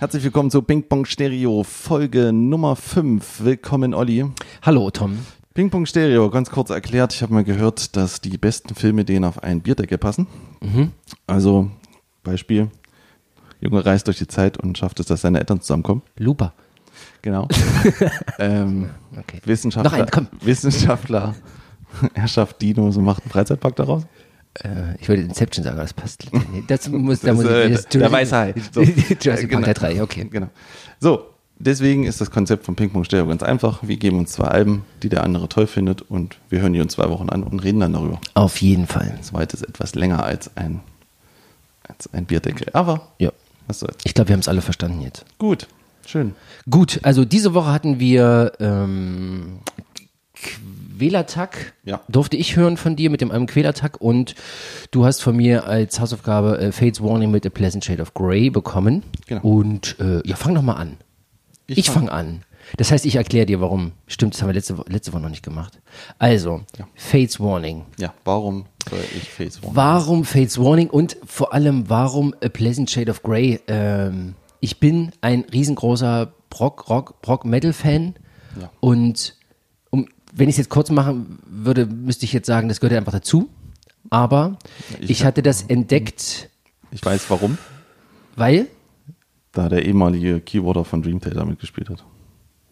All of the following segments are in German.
Herzlich willkommen zu Ping Pong Stereo, Folge Nummer 5. Willkommen, Olli. Hallo, Tom. Ping Pong Stereo, ganz kurz erklärt, ich habe mal gehört, dass die besten Filmideen auf einen Bierdeckel passen. Mhm. Also, Beispiel, Junge reist durch die Zeit und schafft es, dass seine Eltern zusammenkommen. Lupa. Genau. ähm, Okay. Wissenschaftler, Noch einen, komm. Wissenschaftler, er schafft Dinos und macht einen Freizeitpark daraus. Äh, ich wollte Inception sagen, aber das passt. Das muss, da Das muss äh, ich, das der weiße Hai. So. Jurassic Äh, Park genau. Teil 3, okay. Genau. So, deswegen ist das Konzept von Ping Pong Stereo ganz einfach. Wir geben uns zwei Alben, die der andere toll findet und wir hören die in zwei Wochen an und reden dann darüber. Auf jeden Fall. Das zweite ist etwas länger als ein, als ein Bierdeckel. Aber Ja. was soll's. Ich glaube, wir haben es alle verstanden jetzt. Gut, schön. Gut, also diese Woche hatten wir ähm, Quälertag. Ja. Durfte ich hören von dir mit dem einem Quälertag und du hast von mir als Hausaufgabe äh, Fates Warning mit A Pleasant Shade of Grey bekommen. Genau. Und äh, ja, fang doch mal an. Ich, fang- fange an. Das heißt, ich erkläre dir, warum. Stimmt, das haben wir letzte, letzte Woche noch nicht gemacht. Also, Ja. Fates Warning. Ja, warum soll ich Face Warning? Warum Fates Warning und vor allem warum A Pleasant Shade of Grey? Ähm, ich bin ein riesengroßer Brock, Rock, Brock Metal Fan Ja. und wenn ich es jetzt kurz machen würde, müsste ich jetzt sagen, das gehört einfach dazu. Aber ich ich, hatte das entdeckt, Ich weiß warum. weil Da der ehemalige Keyboarder von Dream Theater mitgespielt hat.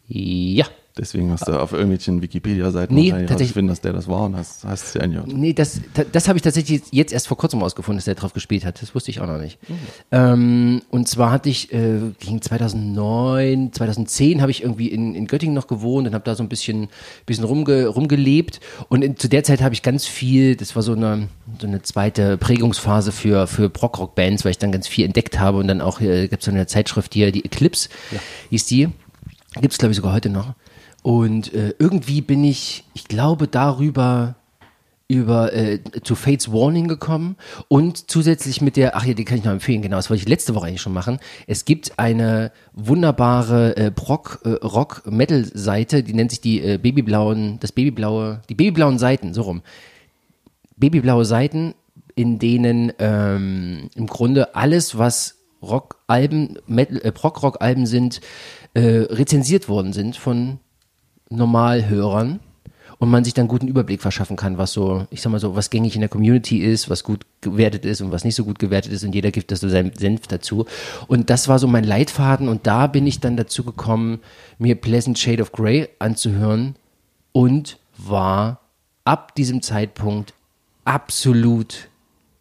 ja, Deswegen hast du auf irgendwelchen Wikipedia-Seiten Nee, tatsächlich- rausgefunden, dass der das war und hast, hast es dir angehört. Nee, das, das habe ich tatsächlich jetzt erst vor kurzem rausgefunden, dass der drauf gespielt hat. Das wusste ich auch noch nicht. Mhm. Ähm, und zwar hatte ich, äh, gegen 2009, 2010 habe ich irgendwie in, in Göttingen noch gewohnt und habe da so ein bisschen, bisschen rumge, rumgelebt. Und in, zu der Zeit habe ich ganz viel, das war so eine, so eine zweite Prägungsphase für, für Prog-Rock-Bands, weil ich dann ganz viel entdeckt habe und dann auch, äh, gibt es so eine Zeitschrift hier, die Eclipse hieß die. Gibt es, glaube ich, sogar heute noch. Und äh, irgendwie bin ich, ich glaube, darüber über äh, zu Fates Warning gekommen und zusätzlich mit der, ach ja, die kann ich noch empfehlen, genau, das wollte ich letzte Woche eigentlich schon machen. Es gibt eine wunderbare äh, Brock, äh, Rock-Metal-Seite, die nennt sich die äh, Babyblauen, das Babyblaue, die Babyblauen Seiten, so rum. Babyblaue Seiten, in denen ähm, im Grunde alles, was Rock-Alben, Metal- äh, Prog-Rock-Alben sind, äh, rezensiert worden sind von Normalhörern und man sich dann guten Überblick verschaffen kann, was so, ich sag mal so, was gängig in der Community ist, was gut gewertet ist und was nicht so gut gewertet ist und jeder gibt das so seinen Senf dazu. Und das war so mein Leitfaden und da bin ich dann dazu gekommen, mir Pleasant Shade of Grey anzuhören und war ab diesem Zeitpunkt absolut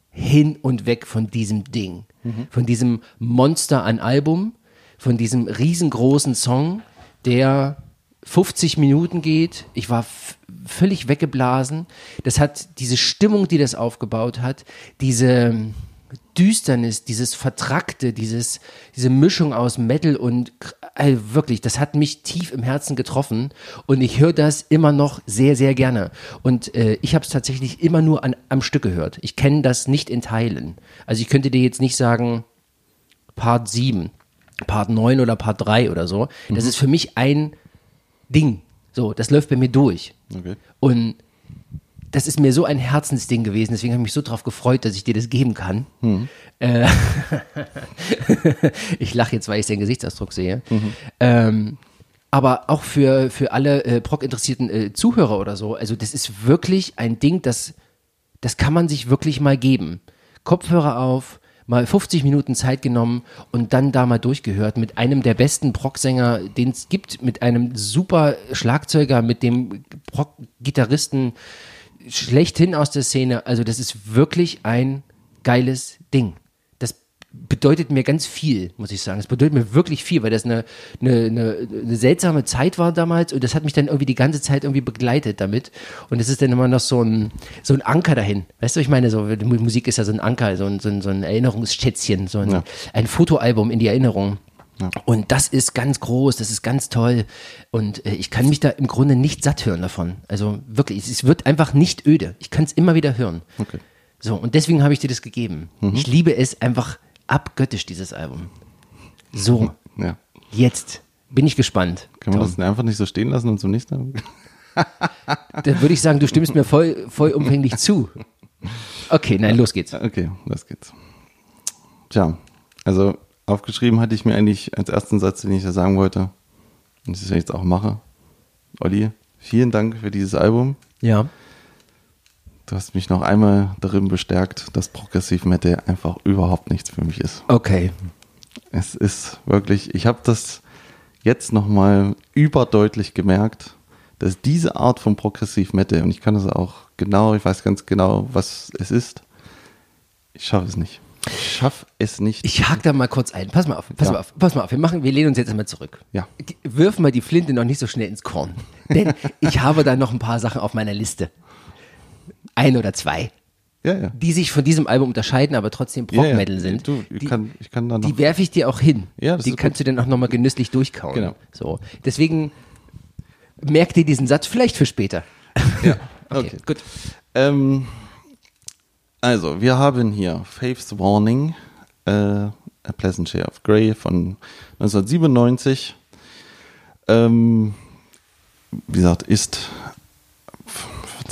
hin und weg von diesem Ding, von diesem Monster an Album, von diesem riesengroßen Song, der 50 Minuten geht. Ich war völlig weggeblasen. Das hat diese Stimmung, die das aufgebaut hat, diese Düsternis, dieses Vertrackte, dieses, diese Mischung aus Metal und äh, wirklich, das hat mich tief im Herzen getroffen und ich höre das immer noch sehr, sehr gerne. Und äh, ich habe es tatsächlich immer nur an, am Stück gehört. Ich kenne das nicht in Teilen. Also ich könnte dir jetzt nicht sagen, Part 7, Part 9 oder Part 3 oder so. Das ist für mich ein Ding. So, das läuft bei mir durch. Okay. Und das ist mir so ein Herzensding gewesen, deswegen habe ich mich so drauf gefreut, dass ich dir das geben kann. Äh, ich lache jetzt, weil ich den Gesichtsausdruck sehe. Ähm, aber auch für, für alle äh, Proc-interessierten äh, Zuhörer oder so, also das ist wirklich ein Ding, das, das kann man sich wirklich mal geben. Kopfhörer auf, mal 50 Minuten Zeit genommen und dann da mal durchgehört mit einem der besten Proc-Sänger, den es gibt, mit einem super Schlagzeuger, mit dem Proc-Gitarristen schlechthin aus der Szene. Also das ist wirklich ein geiles Ding. Bedeutet mir ganz viel, muss ich sagen. Es bedeutet mir wirklich viel, weil das eine, eine, eine, eine seltsame Zeit war damals und das hat mich dann irgendwie die ganze Zeit irgendwie begleitet damit. Und es ist dann immer noch so ein, so ein Anker dahin. Weißt du, ich meine, so Musik ist ja so ein Anker, so ein, so ein, so ein Erinnerungsschätzchen, so ein, Ja. ein Fotoalbum in die Erinnerung. Und das ist ganz groß, das ist ganz toll. Und äh, ich kann mich da im Grunde nicht satt hören davon. Also wirklich, es, es wird einfach nicht öde. Ich kann es immer wieder hören. Okay. So, und deswegen habe ich dir das gegeben. Mhm. Ich liebe es einfach abgöttisch, dieses Album. So, Ja. jetzt bin ich gespannt. Können wir Tom. das denn einfach nicht so stehen lassen und zum nächsten Album? Dann würde ich sagen, du stimmst mir voll, vollumfänglich zu. Okay, nein, los geht's. Okay, das geht's. Tja, also aufgeschrieben hatte ich mir eigentlich als ersten Satz, den ich da sagen wollte, und das ich jetzt auch mache. Olli, vielen Dank für dieses Album. Ja. Du hast mich noch einmal darin bestärkt, dass Progressive Metal einfach überhaupt nichts für mich ist. Okay. Es ist wirklich, ich habe das jetzt nochmal überdeutlich gemerkt, dass diese Art von Progressive Metal, und ich kann das auch genau, ich weiß ganz genau, was es ist, ich schaffe es nicht. Ich schaffe es nicht. Ich hake da mal kurz ein. Pass mal auf, pass Ja. mal auf, pass mal auf. Wir machen, wir lehnen uns jetzt einmal zurück. Ja. Wirf mal die Flinte noch nicht so schnell ins Korn. Denn ich habe da noch ein paar Sachen auf meiner Liste. Ein oder zwei, ja, ja. die sich von diesem Album unterscheiden, aber trotzdem Ja, ja. Prog-Metal sind. Du, ich, die, kann, ich kann da noch. die werfe ich dir auch hin. Ja, die kannst du dann auch nochmal genüsslich durchkauen. Genau. So. Deswegen merk dir diesen Satz vielleicht für später. ja, Okay, okay. gut. Ähm, also, wir haben hier Faith's Warning, äh, A Pleasant Share of Grey von 1997. Ähm, wie gesagt, ist,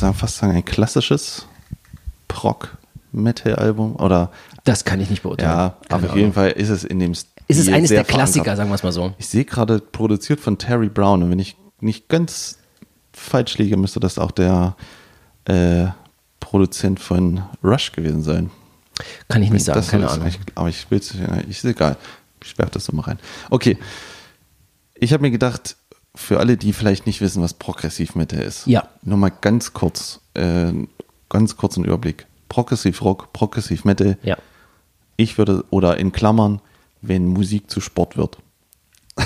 würde fast sagen, ein klassisches Prog-Metal-Album. Oder, Das kann ich nicht beurteilen. ja, Keine aber auf jeden Fall ist es in dem Stil Ist es eines der Klassiker, verankert. sagen wir es mal so. Ich sehe gerade produziert von Terry Brown und wenn ich nicht ganz falsch liege, müsste das auch der äh, Produzent von Rush gewesen sein. Kann ich nicht sagen, das keine Ahnung. Ich, aber ich will es, ist egal. Ich sperre das so mal rein. Okay. Ich habe mir gedacht, für alle, die vielleicht nicht wissen, was Progressiv Metal ist, Ja. nur mal ganz kurz, äh, ganz kurz einen Überblick. Progressiv Rock, Progressiv Metal. Ja. Ich würde, oder in Klammern, wenn Musik zu Sport wird.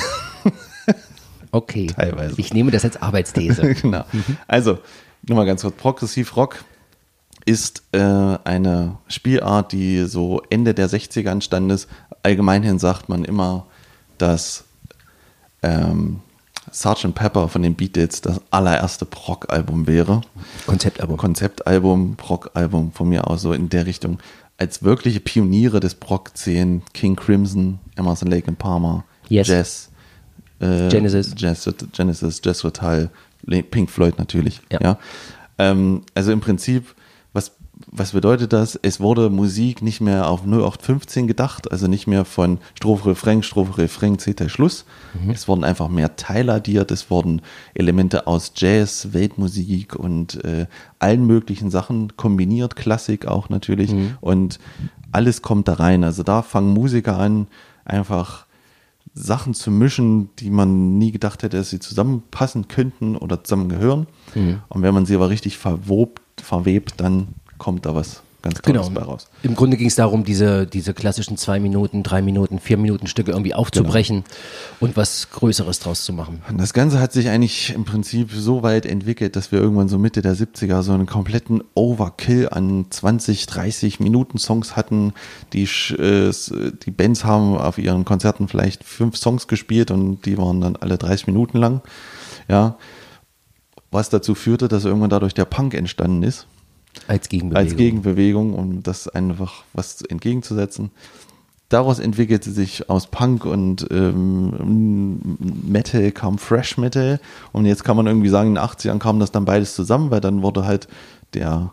Okay. Teilweise. Ich nehme das als Arbeitsthese. genau. Also, nochmal ganz kurz. Progressiv Rock ist äh, eine Spielart, die so Ende der 60er entstanden ist. Allgemeinhin sagt man immer, dass ähm, Sgt. Pepper von den Beatles das allererste Prog-Album wäre. Konzeptalbum. Konzeptalbum, Prog-Album von mir aus so in der Richtung. Als wirkliche Pioniere des Prog-Szenen, King Crimson, Emerson Lake and Palmer, Yes. Jazz, äh, Genesis. Jazz, Genesis, Jazz Total, Pink Floyd natürlich. Ja. Ja. Ähm, also im Prinzip, was, bedeutet das? Es wurde Musik nicht mehr auf 0815 gedacht, also nicht mehr von Strophe, Refrain, Strophe, Refrain, Zeta, Schluss. Mhm. Es wurden einfach mehr Teile addiert, es wurden Elemente aus Jazz, Weltmusik und äh, allen möglichen Sachen kombiniert, Klassik auch natürlich. Mhm. Und alles kommt da rein. Also da fangen Musiker an, einfach Sachen zu mischen, die man nie gedacht hätte, dass sie zusammenpassen könnten oder zusammengehören. Mhm. Und wenn man sie aber richtig verwobt, verwebt, dann kommt da was ganz Tolles Genau. bei raus. Im Grunde ging es darum, diese, diese klassischen zwei Minuten, drei Minuten, vier Minuten Stücke irgendwie aufzubrechen und was Größeres draus zu machen. Und das Ganze hat sich eigentlich im Prinzip so weit entwickelt, dass wir irgendwann so Mitte der 70er so einen kompletten Overkill an 20, 30 Minuten Songs hatten. Die, äh, die Bands haben auf ihren Konzerten vielleicht fünf Songs gespielt und die waren dann alle 30 Minuten lang. Ja. Was dazu führte, dass irgendwann dadurch der Punk entstanden ist. Als Gegenbewegung. als Gegenbewegung, um das einfach was entgegenzusetzen. Daraus entwickelte sich aus Punk und ähm, Metal kam Fresh Metal und jetzt kann man irgendwie sagen, in den 80ern kam das dann beides zusammen, weil dann wurde halt der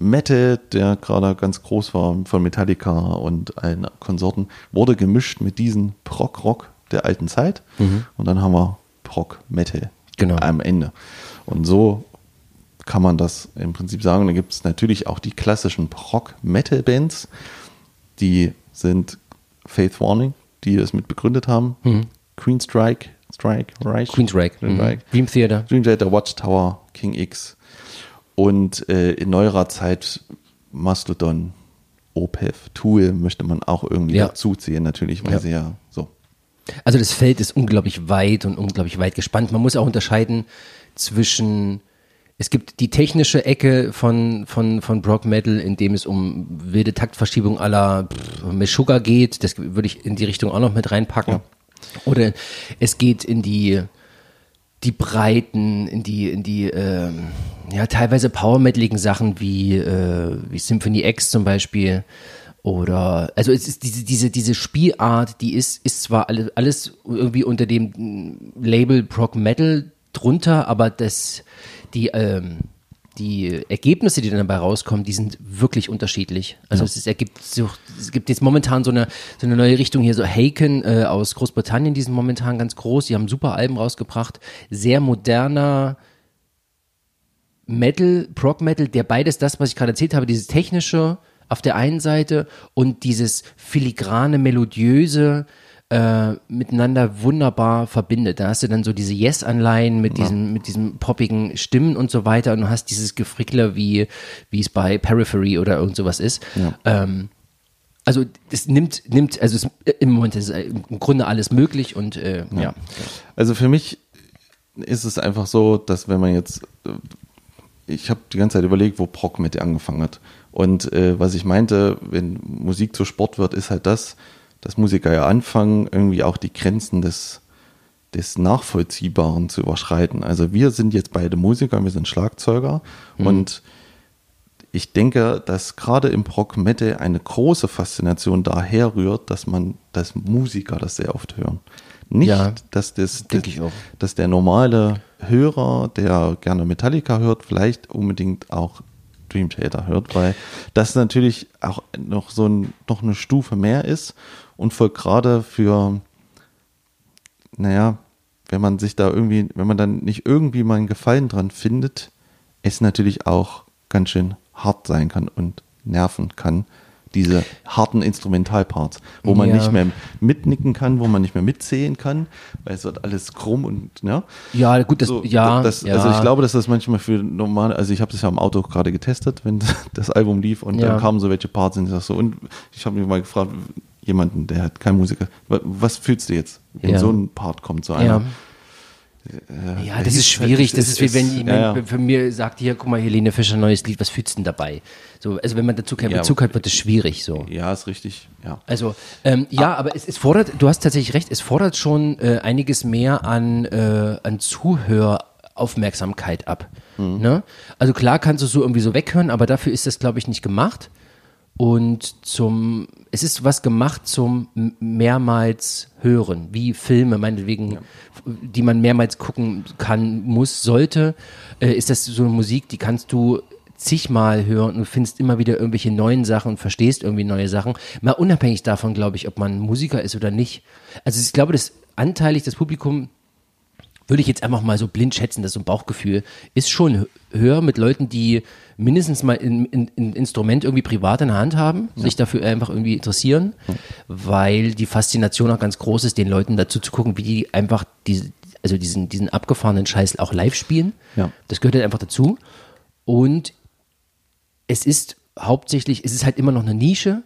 Metal, der gerade ganz groß war von Metallica und allen Konsorten, wurde gemischt mit diesem Prog-Rock der alten Zeit und dann haben wir Prog-Metal Genau. am Ende. Und so kann man das im Prinzip sagen. Da gibt es natürlich auch die klassischen Prog-Metal-Bands, die sind Faith Warning, die das mit begründet haben. Queen Strike, Strike, Reich. Queensryche. Mhm. Queensryche. Dream Theater. Dream Theater, Watchtower, King X. Und äh, in neuerer Zeit Mastodon, Opeth, Tool möchte man auch irgendwie Ja. dazuziehen, natürlich, weil Ja. sie ja so. Also das Feld ist unglaublich weit und unglaublich weit gespannt. Man muss auch unterscheiden zwischen es gibt die technische Ecke von, von, von Brock Metal, in dem es um wilde Taktverschiebung aller Meshuggah geht. Das würde ich in die Richtung auch noch mit reinpacken. Oder es geht in die, die Breiten, in die, in die, ähm, ja, teilweise power-metaligen Sachen wie, äh, wie Symphony X zum Beispiel. Oder, also es ist diese, diese, diese Spielart, die ist, ist zwar alle, alles irgendwie unter dem Label Prog Metal drunter, aber das, die, ähm, die Ergebnisse, die dann dabei rauskommen, die sind wirklich unterschiedlich. Also es, ist, ergibt so, es gibt jetzt momentan so eine, so eine neue Richtung hier, so Haken äh, aus Großbritannien, die sind momentan ganz groß, die haben super Alben rausgebracht, sehr moderner Metal, Prog Metal, der beides das, was ich gerade erzählt habe, dieses technische auf der einen Seite und dieses filigrane, melodiöse, äh, miteinander wunderbar verbindet. Da hast du dann so diese Yes-Anleihen mit diesem, mit diesem poppigen Stimmen und so weiter und du hast dieses Gefrickler, wie, wie es bei Periphery oder irgend sowas ist. Ähm, also es nimmt, nimmt, also es, im Moment ist im Grunde alles möglich und äh, ja. Also für mich ist es einfach so, dass wenn man jetzt, äh, ich habe die ganze Zeit überlegt, wo Prog mit angefangen hat. Und äh, was ich meinte, wenn Musik zu Sport wird, ist halt das, dass Musiker ja anfangen, irgendwie auch die Grenzen des, des Nachvollziehbaren zu überschreiten. Also wir sind jetzt beide Musiker, wir sind Schlagzeuger und ich denke, dass gerade im Prog Metal eine große Faszination daher rührt, dass man, dass Musiker das sehr oft hören. Nicht, Ja, dass das, auch. dass der normale Hörer, der gerne Metallica hört, vielleicht unbedingt auch Dream Theater hört, weil das natürlich auch noch so ein, noch eine Stufe mehr ist und voll gerade für, naja, wenn man sich da irgendwie, wenn man dann nicht irgendwie mal einen Gefallen dran findet, es natürlich auch ganz schön hart sein kann und nerven kann. Diese harten Instrumentalparts, wo man Ja. nicht mehr mitnicken kann, wo man nicht mehr mitzählen kann, weil es wird alles krumm und ja. Ja, gut, das, So, ja, das, ja. Also ich glaube, dass das manchmal für normale, also ich habe das ja im Auto gerade getestet, wenn das Album lief und Ja. dann kamen so welche Parts und ich sag so, und ich habe mich mal gefragt, jemanden, der hat kein Musiker, wa- was fühlst du jetzt, wenn so ein Part kommt, so ja. Einer? Ja, das ist schwierig. Das ist wie wenn jemand ja, ja. für mir sagt, hier, guck mal, Helene Fischer, neues Lied, was fühlst du denn dabei? So, also wenn man dazu keinen Ja, Bezug hat, wird es schwierig so. Ja, ist richtig, ja. Also, ähm, ja, aber es, es fordert, du hast tatsächlich recht, es fordert schon äh, einiges mehr an, äh, an Zuhöraufmerksamkeit ab. Ne? Also klar kannst du es so irgendwie so weghören, aber dafür ist das, glaube ich, nicht gemacht. Und zum, es ist was gemacht zum mehrmals hören, wie Filme, meinetwegen, die man mehrmals gucken kann, muss, sollte, äh, ist das so eine Musik, die kannst du zigmal hören und findest immer wieder irgendwelche neuen Sachen und verstehst irgendwie neue Sachen. Mal unabhängig davon, glaube ich, ob man Musiker ist oder nicht. Also ich glaube, das anteilig das Publikum würde ich jetzt einfach mal so blind schätzen, das ist so ein Bauchgefühl, ist schon hö- höher mit Leuten, die mindestens mal ein, ein, ein Instrument irgendwie privat in der Hand haben, sich dafür einfach irgendwie interessieren, weil die Faszination auch ganz groß ist, den Leuten dazu zu gucken, wie die einfach diese, also diesen, diesen abgefahrenen Scheiß auch live spielen. Ja. Das gehört halt einfach dazu. Und es ist hauptsächlich, es ist halt immer noch eine Nische,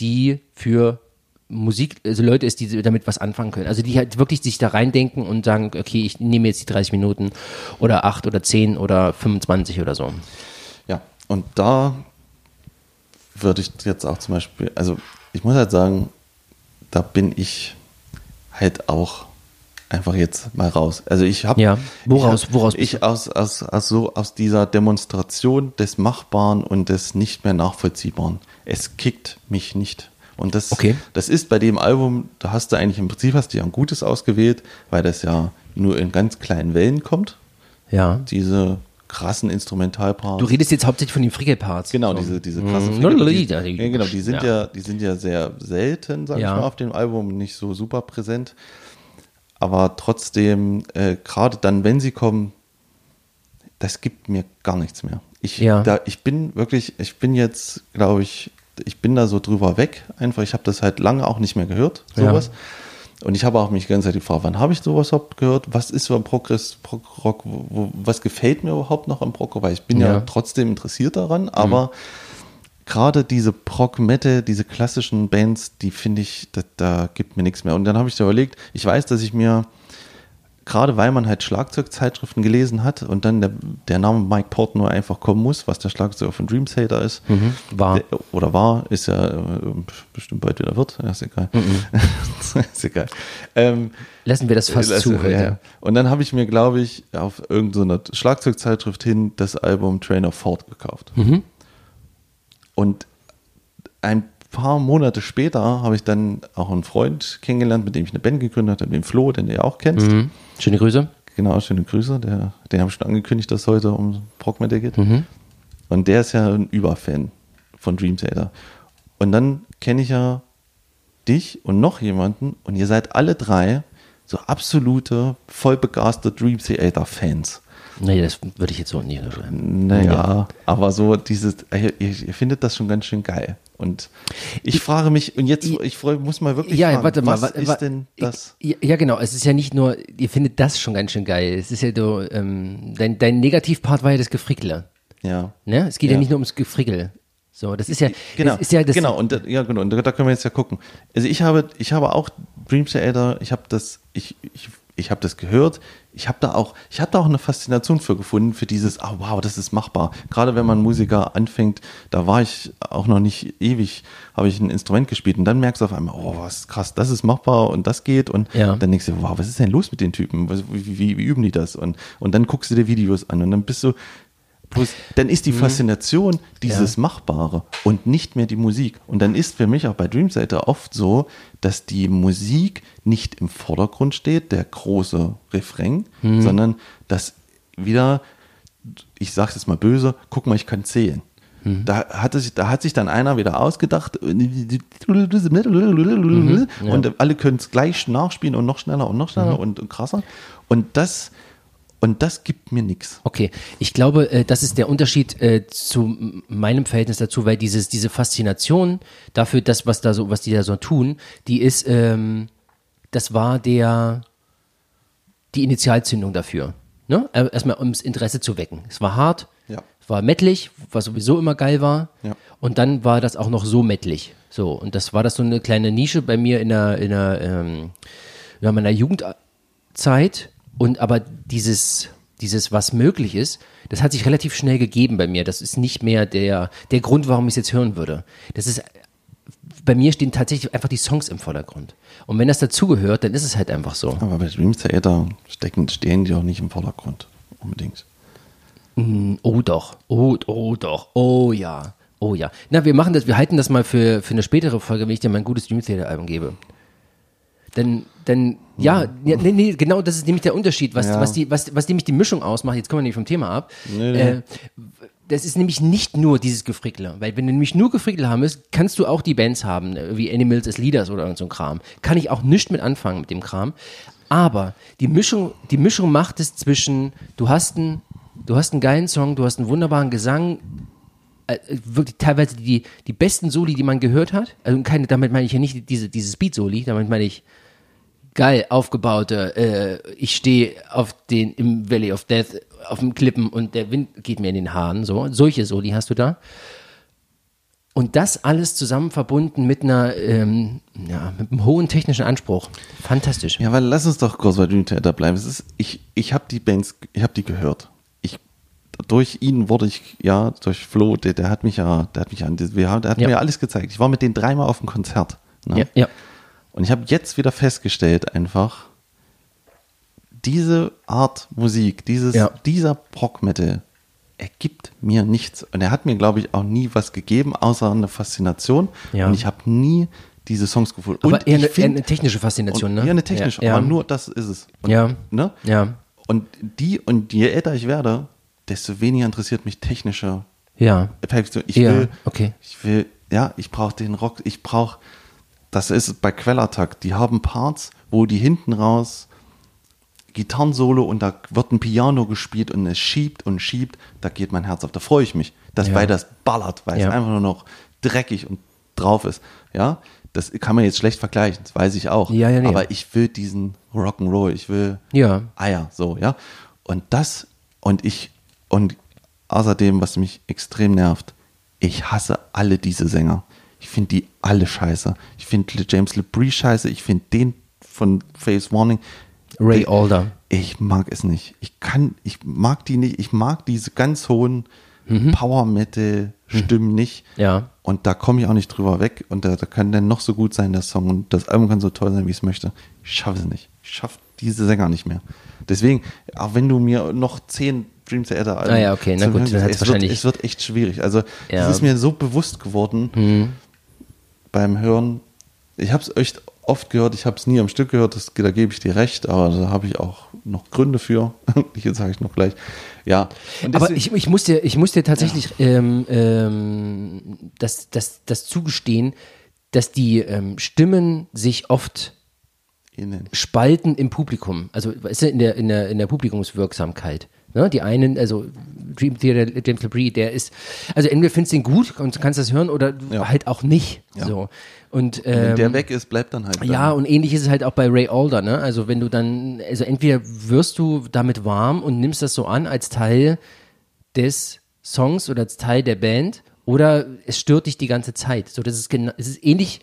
die für Musik, also Leute ist, die damit was anfangen können. Also die halt wirklich sich da reindenken und sagen, okay, ich nehme jetzt die 30 Minuten oder 8 oder 10 oder 25 oder so. Ja, und da würde ich jetzt auch zum Beispiel, also ich muss halt sagen, da bin ich halt auch einfach jetzt mal raus. Also ich habe Ja, woraus- ich hab, woraus ich aus, aus, aus so aus dieser Demonstration des Machbaren und des nicht mehr nachvollziehbaren. Es kickt mich nicht. Und das, Okay. das ist bei dem Album, da hast du eigentlich im Prinzip hast du ja ein gutes ausgewählt, weil das ja nur in ganz kleinen Wellen kommt. Ja. Diese krassen Instrumentalparts. Du redest jetzt hauptsächlich von den Frickelparts. Genau, so. diese, diese krassen Mhm. Lieder, die, die- ja, genau, die sind ja. ja. die sind ja sehr selten, sag Ja. ich mal, auf dem Album, nicht so super präsent. Aber trotzdem, äh, gerade dann, wenn sie kommen, das gibt mir gar nichts mehr. Ich, Ja. da, ich bin wirklich, ich bin jetzt, glaube ich, ich bin da so drüber weg. Einfach, ich habe das halt lange auch nicht mehr gehört, Ja. sowas. Und ich habe auch mich die ganze Zeit gefragt, wann habe ich sowas überhaupt gehört? Was ist so am Progress, Prog-Rock? Wo, wo, was gefällt mir überhaupt noch am Prog? Weil ich bin ja, Ja. trotzdem interessiert daran, aber gerade diese Prog-Metal, diese klassischen Bands, die finde ich, da, da gibt mir nichts mehr. Und dann habe ich so überlegt, ich weiß, dass ich mir, gerade weil man halt Schlagzeugzeitschriften gelesen hat und dann der, der Name Mike Portnoy einfach kommen muss, was der Schlagzeuger von Dream Theater ist. war. Der, oder war, ist ja äh, bestimmt bald wieder wird. Ja, ist egal. ist egal. Ähm, Lassen wir das fast Lass- zu ja, ja. Und dann habe ich mir, glaube ich, auf irgendeiner Schlagzeugzeitschrift hin das Album Train of Thought gekauft. Mhm. Und ein paar Monate später habe ich dann auch einen Freund kennengelernt, mit dem ich eine Band gegründet habe, den Flo, den du ja auch kennst. Mhm. Schöne Grüße. genau, schöne Grüße. Der, den habe ich schon angekündigt, dass es heute um Prog Metal geht. Mhm. Und der ist ja ein Überfan von Dream Theater. Und dann kenne ich ja dich und noch jemanden und ihr seid alle drei so absolute, voll begeisterte Dream Theater Fans. Nee, das würde ich jetzt so nicht unterschreiben. Naja, aber so dieses, ihr, ihr findet das schon ganz schön geil. Und ich frage mich, und jetzt, ich freu, muss mal wirklich Ja, fragen, warte mal, was warte, ist denn das? Ja, ja, genau. Es ist ja nicht nur, ihr findet das schon ganz schön geil. Es ist ja so, ähm, dein, dein Negativpart war ja das Gefrickle. Ja. Ne? Es geht ja. Ja. nicht nur ums Gefrickel. So, das ist ja, Genau, das ist ja das, genau, und da- ja, genau, und da können wir jetzt ja gucken. Also ich habe, ich habe auch Dream Theater, ich habe das, ich, ich, ich habe das gehört, ich habe da auch, ich habe da auch eine Faszination für gefunden, für dieses, ah wow, das ist machbar. Gerade wenn man Musiker anfängt, da war ich auch noch nicht ewig, habe ich ein Instrument gespielt und dann merkst du auf einmal, oh, was krass, das ist machbar und das geht und Ja. dann denkst du, wow, was ist denn los mit den Typen? Wie, wie, wie üben die das? Und, und dann guckst du dir Videos an und dann bist du, dann ist die Faszination dieses Mhm. Ja. Machbare und nicht mehr die Musik. Und dann ist für mich auch bei Dream Theater oft so, dass die Musik nicht im Vordergrund steht, der große Refrain, Mhm. sondern dass wieder, ich sag's jetzt mal böse, guck mal, ich kann zählen. Mhm. Da, hatte sich, da hat sich dann einer wieder ausgedacht Mhm. und alle können es gleich nachspielen und noch schneller und noch schneller Mhm. und, und krasser. Und das, und das gibt mir nichts. Okay, ich glaube, äh, das ist der Unterschied äh, zu meinem Verhältnis dazu, weil dieses, diese Faszination dafür, das, was da so, was die da so tun, die ist, ähm, das war der, die Initialzündung dafür. Ne? Äh, Erstmal ums Interesse zu wecken. Es war hart, Ja. es war mettlich, was sowieso immer geil war. Ja. Und dann war das auch noch so mettlich. So, und das war das so eine kleine Nische bei mir in der, in der, ähm, ja, meiner Jugendzeit. Und aber dieses, dieses, was möglich ist, das hat sich relativ schnell gegeben bei mir. Das ist nicht mehr der, der Grund, warum ich es jetzt hören würde. Das ist, bei mir stehen tatsächlich einfach die Songs im Vordergrund. Und wenn das dazugehört, dann ist es halt einfach so. Aber bei Dream Theater stecken, stehen die auch nicht im Vordergrund. Unbedingt. Oh doch, oh, oh doch, oh ja, oh ja. Na, wir machen das, wir halten das mal für, für eine spätere Folge, wenn ich dir mein gutes Dream Theater Album gebe. Denn, denn, ja, ja nee, nee, genau das ist nämlich der Unterschied, was, Ja. was, die, was, was nämlich die Mischung ausmacht. Jetzt kommen wir nämlich vom Thema ab. Nee, nee. Äh, das ist nämlich nicht nur dieses Gefrickle, weil wenn du nämlich nur Gefrickle haben willst, kannst du auch die Bands haben, äh, wie Animals as Leaders oder so ein Kram. Kann ich auch nichts mit anfangen mit dem Kram. Aber die Mischung, die Mischung macht es zwischen, du hast einen, du hast einen geilen Song, du hast einen wunderbaren Gesang, äh, wirklich teilweise die, die besten Soli, die man gehört hat. Also keine, damit meine ich ja nicht diese, diese Speed-Soli, damit meine ich geil aufgebaute, äh, ich stehe auf den, im Valley of Death, auf dem Klippen und der Wind geht mir in den Haaren, so. Solche Soli hast du da. Und das alles zusammen verbunden mit einer, ähm, ja, mit einem hohen technischen Anspruch. Fantastisch. Ja, weil lass uns doch kurz bei Dream Theater bleiben. Es ist, ich, ich habe die Bands, ich habe die gehört. Ich, durch ihn wurde ich, ja, durch Flo, der, der hat mich ja, der hat mich an, wir haben- der hat Ja. mir ja alles gezeigt. Ich war mit denen dreimal auf dem Konzert. Ne? Ja, ja. Und ich habe jetzt wieder festgestellt, einfach, diese Art Musik, dieses, Ja. dieser Prog-Metal, er gibt mir nichts. Und er hat mir, glaube ich, auch nie was gegeben, außer eine Faszination. Ja. Und ich habe nie diese Songs gefunden. Aber und eher eine, eher find- eine technische Faszination, ne? ja, eine technische, ja, aber ja. nur das ist es. Und, Ja. Ne? Ja. Und die, und je älter ich werde, desto weniger interessiert mich technische Ja. Ich Ja, will, okay. ich will, ja, ich brauche den Rock, ich brauche, das ist bei Quellattack, die haben Parts, wo die hinten raus Gitarrensolo und da wird ein Piano gespielt und es schiebt und schiebt, da geht mein Herz auf, da freue ich mich, dass Ja. weil das ballert, weil Ja. es einfach nur noch dreckig und drauf ist, ja, das kann man jetzt schlecht vergleichen, das weiß ich auch, Ja, ja, nee. aber ich will diesen Rock'n'Roll, ich will Ja. Eier, so, ja. Und das, und ich, und außerdem, was mich extrem nervt, ich hasse alle diese Sänger. Ich finde die alle scheiße. Ich finde James LeBrie scheiße, ich finde den von Face Warning. Ray ich, Alder. Ich mag es nicht. Ich kann, ich mag die nicht. Ich mag diese ganz hohen Power-Metal-Stimmen nicht. Ja. Und da komme ich auch nicht drüber weg. Und da, da kann der noch so gut sein, der Song. Und das Album kann so toll sein, wie ich es möchte. Ich schaffe es nicht. Ich schaffe diese Sänger nicht mehr. Deswegen, auch wenn du mir noch zehn Dream Theater Alben Ah ja, okay, na gut, hören dann es, wird, es wird echt schwierig. Also, Ja. Mhm. es ist mir so bewusst geworden beim Hören, ich habe es echt oft gehört, ich habe es nie am Stück gehört, das, da gebe ich dir recht, aber da habe ich auch noch Gründe für. Jetzt sage ich noch gleich. Ja. Und Aber deswegen- ich, ich, muss dir, ich muss dir tatsächlich ähm, ähm, das, das, das zugestehen, dass die ähm, Stimmen sich oft Innen. spalten im Publikum, also in der, in der, in der Publikumswirksamkeit. Ne? Die einen, also Dream Theater, James LeBrie, der ist, also entweder findest du ihn gut und kannst das hören oder Ja. halt auch nicht. Ja. So. Und, Wenn ähm, der weg ist, bleibt dann halt. ja, da. und ähnlich ist es halt auch bei Ray Alder, ne? Also wenn du dann, also entweder wirst du damit warm und nimmst das so an als Teil des Songs oder als Teil der Band oder es stört dich die ganze Zeit. So, das ist genau, es ist ähnlich,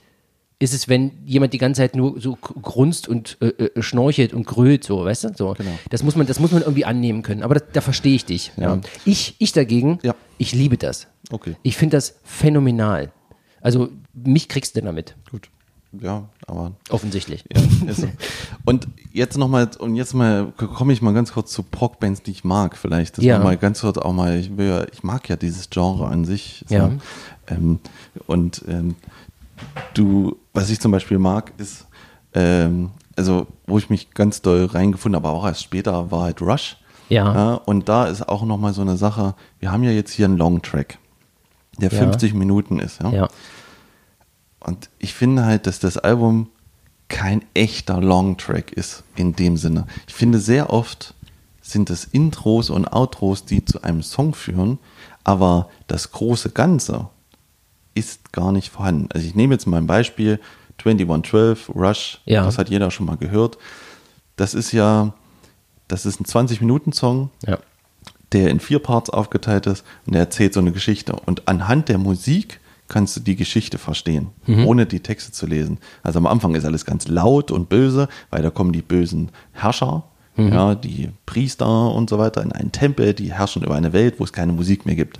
ist es, wenn jemand die ganze Zeit nur so grunzt und äh, äh, schnorchelt und grölt, so, weißt du? So. Genau. Das muss man, das muss man irgendwie annehmen können. Aber das, da verstehe ich dich. Ja. Ja. Ich, ich dagegen, Ja. ich liebe das. Okay. Ich finde das phänomenal. Also mich kriegst du damit, Gut. Ja, aber offensichtlich. Ja, so. Und jetzt nochmal, und jetzt mal komme ich mal ganz kurz zu Prog-Bands, die ich mag, vielleicht. Das Ja. mal ganz kurz auch mal, ich, will, ich mag ja dieses Genre an sich. So. Ja. Ähm, und ähm, du, was ich zum Beispiel mag, ist, ähm, also wo ich mich ganz doll reingefunden habe, aber auch erst später, war halt Rush. Ja. und da ist auch nochmal so eine Sache, wir haben ja jetzt hier einen Long-Track, der Ja. 50 Minuten ist. Ja? Ja. Und ich finde halt, dass das Album kein echter Longtrack ist in dem Sinne. Ich finde sehr oft sind es Intros und Outros, die zu einem Song führen, aber das große Ganze ist gar nicht vorhanden. Also ich nehme jetzt mal ein Beispiel 2112 Rush, Ja. das hat jeder schon mal gehört. Das ist ja das ist ein 20 Minuten Song, Ja. der in vier Parts aufgeteilt ist und der erzählt so eine Geschichte. Und anhand der Musik kannst du die Geschichte verstehen, ohne die Texte zu lesen. Also am Anfang ist alles ganz laut und böse, weil da kommen die bösen Herrscher, ja, die Priester und so weiter in einen Tempel, die herrschen über eine Welt, wo es keine Musik mehr gibt.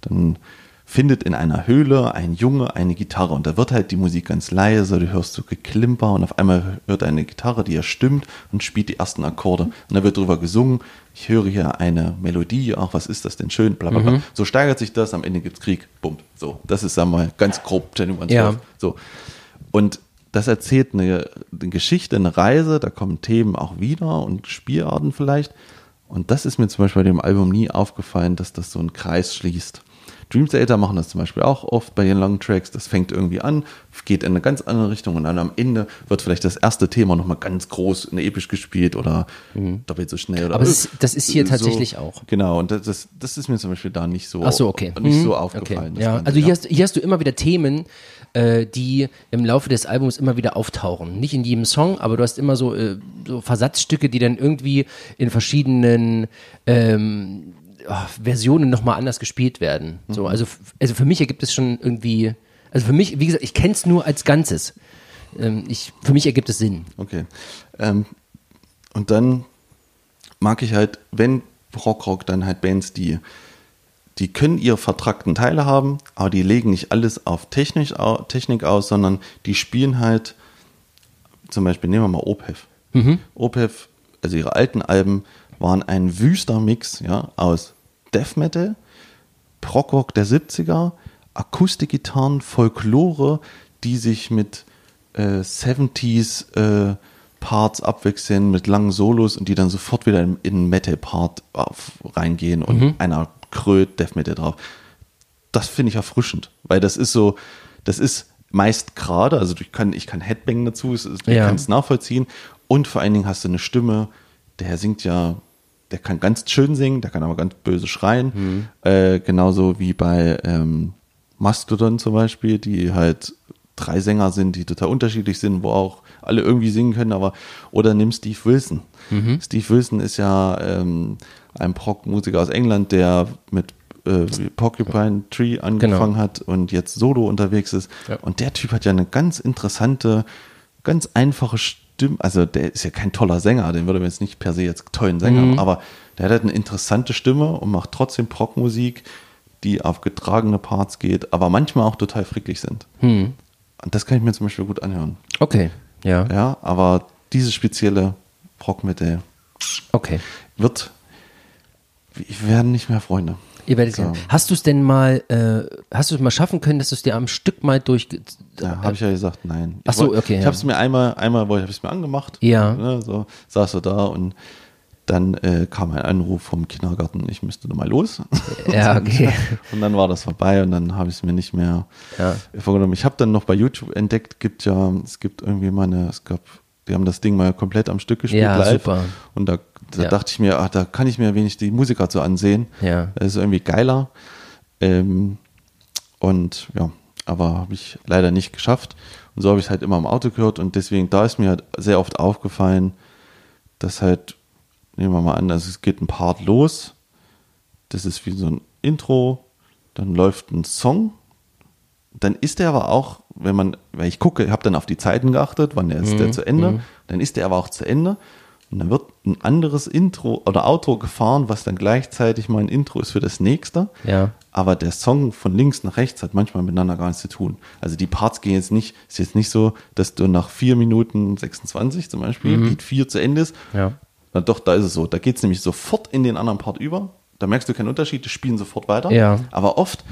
Dann findet in einer Höhle ein Junge eine Gitarre und da wird halt die Musik ganz leise, du hörst so Geklimper und auf einmal hört er eine Gitarre, die er stimmt und spielt die ersten Akkorde und da wird drüber gesungen, ich höre hier eine Melodie, ach was ist das denn schön, bla bla bla. So steigert sich das, am Ende gibt's Krieg, bumm. So, das ist, sagen wir mal, ganz grob Genuine Ja. Surf. So. Und das erzählt eine, eine Geschichte, eine Reise, da kommen Themen auch wieder und Spielarten vielleicht. Und das ist mir zum Beispiel bei dem Album nie aufgefallen, dass das so einen Kreis schließt. Dream Theater machen das zum Beispiel auch oft bei den Long Tracks. Das fängt irgendwie an, geht in eine ganz andere Richtung und dann am Ende wird vielleicht das erste Thema nochmal ganz groß und episch gespielt oder doppelt so schnell. Oder Mhm. Aber ist- das ist hier so. tatsächlich auch. Genau, und das, das, das ist mir zum Beispiel da nicht so, Ach so, okay. nicht so Mhm. aufgefallen. Okay. Ja, Ganze, also hier hast, hier hast du immer wieder Themen, äh, die im Laufe des Albums immer wieder auftauchen. Nicht in jedem Song, aber du hast immer so, äh, so Versatzstücke, die dann irgendwie in verschiedenen ähm, Versionen nochmal anders gespielt werden. Mhm. So, also, f- also für mich ergibt es schon irgendwie, also für mich, wie gesagt, ich kenne es nur als Ganzes. Ähm, ich, für mich ergibt es Sinn. Okay. Ähm, und dann mag ich halt, wenn Rock Rock dann halt Bands, die, die können ihre vertrackten Teile haben, aber die legen nicht alles auf Technik, Technik aus, sondern die spielen halt, zum Beispiel nehmen wir mal Opeth. Opeth, also ihre alten Alben, waren ein wüster Mix ja, aus Death Metal, Prog-Rock der 70er, Akustikgitarren, Folklore, die sich mit äh, 70s äh, Parts abwechseln, mit langen Solos und die dann sofort wieder in, in Metal-Part reingehen und einer krölt Death Metal drauf. Das finde ich erfrischend, weil das ist so, das ist meist gerade, also ich kann, ich kann Headbang dazu, ich Ja. kann es nachvollziehen und vor allen Dingen hast du eine Stimme, der singt ja, der kann ganz schön singen, der kann aber ganz böse schreien, äh, genauso wie bei ähm, Mastodon zum Beispiel, die halt drei Sänger sind, die total unterschiedlich sind, wo auch alle irgendwie singen können, aber oder nimm Steve Wilson. Steve Wilson ist ja ähm, ein Prog-Musiker aus England, der mit äh, Porcupine Tree angefangen hat und jetzt solo unterwegs ist. Ja. Und der Typ hat ja eine ganz interessante, ganz einfache Stimme. Also der ist ja kein toller Sänger, den würde man jetzt nicht per se jetzt tollen Sänger, Mhm. aber der hat halt eine interessante Stimme und macht trotzdem Prog-Musik, die auf getragene Parts geht, aber manchmal auch total fricklich sind. Hm. Und das kann ich mir zum Beispiel gut anhören. Okay, ja, Ja, aber diese spezielle Prog-Mitte okay. wird, wir werden nicht mehr Freunde. Werdet So. sehen. Hast du es denn mal, äh, hast du es mal schaffen können, dass du es dir am Stück mal durch. Ja, habe ich ja gesagt, nein. Ach so, okay, Ich ja. habe es mir einmal, einmal habe ich es mir angemacht. Ja. Ne, so saß so da und dann äh, kam ein Anruf vom Kindergarten, ich müsste mal los. Ja, okay. Und dann war das vorbei und dann habe ich es mir nicht mehr Ja. vorgenommen. Ich habe dann noch bei YouTube entdeckt, gibt ja, es gibt irgendwie mal eine, es gab, die haben das Ding mal komplett am Stück gespielt Ja, live. super. Und da, da Ja. dachte ich mir, ach, da kann ich mir wenig die Musiker so ansehen. Ja. Das ist irgendwie geiler. Ähm, und ja, aber habe ich leider nicht geschafft. Und so habe ich es halt immer im Auto gehört und deswegen, da ist mir halt sehr oft aufgefallen, dass halt, nehmen wir mal an, also es geht ein Part los, das ist wie so ein Intro, dann läuft ein Song, dann ist der aber auch, wenn man, weil ich gucke, ich habe dann auf die Zeiten geachtet, wann der ist der zu Ende, dann ist der aber auch zu Ende und dann wird ein anderes Intro oder Outro gefahren, was dann gleichzeitig mal ein Intro ist für das nächste. Ja. Aber der Song von links nach rechts hat manchmal miteinander gar nichts zu tun. Also die Parts gehen jetzt nicht, ist jetzt nicht so, dass du nach 4 Minuten 26 zum Beispiel, Lied 4 zu Ende ist. Ja. Na doch, da ist es so. Da geht es nämlich sofort in den anderen Part über. Da merkst du keinen Unterschied, die spielen sofort weiter. Ja. Aber oft,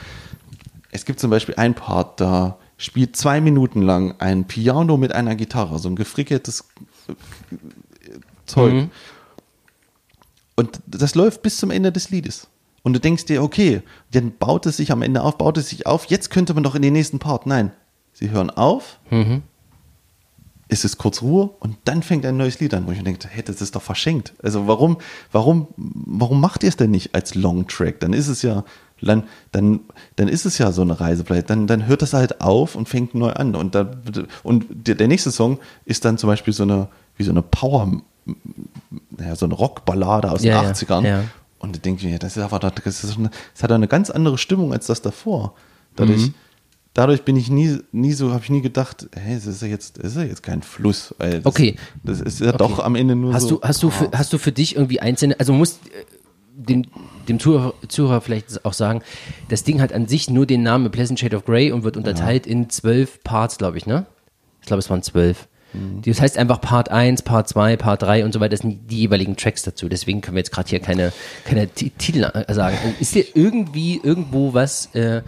es gibt zum Beispiel ein Part, da spielt zwei Minuten lang ein Piano mit einer Gitarre, so ein gefrickeltes Zeug. Mhm. Und das läuft bis zum Ende des Liedes. Und du denkst dir, okay, dann baut es sich am Ende auf, baut es sich auf, jetzt könnte man doch in den nächsten Part. Nein, sie hören auf, Mhm. es ist kurz Ruhe und dann fängt ein neues Lied an, wo ich mir denke, hey, das ist doch verschenkt. Also warum, warum, warum macht ihr es denn nicht als Long Track? Dann ist es ja, dann, dann, dann ist es ja so eine Reise. Vielleicht. Dann, dann hört das halt auf und fängt neu an. Und, da, und der, der nächste Song ist dann zum Beispiel so eine, wie so eine Power, naja, so eine Rockballade aus Ja, den ja, 80ern. ja. Und ich denke mir, das ist aber, das, ist eine, das hat eine ganz andere Stimmung als das davor. Dadurch, Mhm. dadurch bin ich nie, nie so, habe ich nie gedacht, hey, das ist ja jetzt, das ist ja jetzt kein Fluss. Weil das, Okay. Das ist ja doch am Ende nur Hast so. du, hast du, für, hast du für dich irgendwie einzelne, also musst äh, dem, dem Zuhörer, Zuhörer vielleicht auch sagen, das Ding hat an sich nur den Namen Pleasant Shade of Grey und wird unterteilt in zwölf Parts, glaube ich, ne? Ich glaube, es waren zwölf. Mhm. Das heißt einfach Part 1, Part 2, Part 3 und so weiter, das sind die jeweiligen Tracks dazu. Deswegen können wir jetzt gerade hier keine, keine Ti- Titel äh, sagen. Ist dir irgendwie irgendwo was, äh,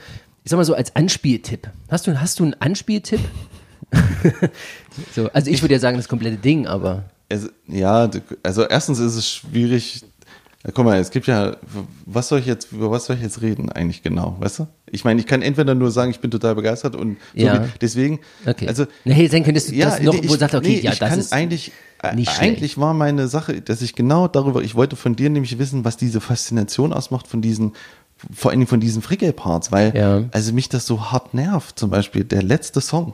ich sag mal so als Anspieltipp? Hast du, hast du einen Anspieltipp? so, also ich würde ja sagen, das komplette Ding, aber. Also, ja, also erstens ist es schwierig. Ja, guck mal, es gibt ja, was soll ich jetzt, über was soll ich jetzt reden eigentlich genau, weißt du? Ich meine, ich kann entweder nur sagen, ich bin total begeistert und so Ja. wie, deswegen, Okay. also nee, dann könntest du das noch, ich- wo du sagst, okay, nee, ja, ich das kann ist eigentlich, äh, nicht schlecht. eigentlich war meine Sache, dass ich genau darüber, ich wollte von dir nämlich wissen, was diese Faszination ausmacht von diesen, vor allen Dingen von diesen Frickel-Parts, weil, Ja. also mich das so hart nervt, zum Beispiel der letzte Song.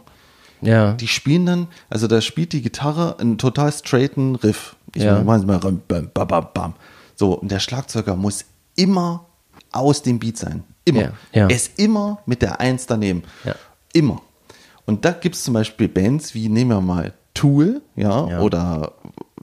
ja. Die spielen dann, also da spielt die Gitarre einen total straighten Riff. Ich Ja. meine mal bam, bam, bam, bam. So, und der Schlagzeuger muss immer aus dem Beat sein. Immer. Ja, ja. Er ist immer mit der Eins daneben. Ja. Immer. Und da gibt es zum Beispiel Bands wie, nehmen wir mal Tool, ja, oder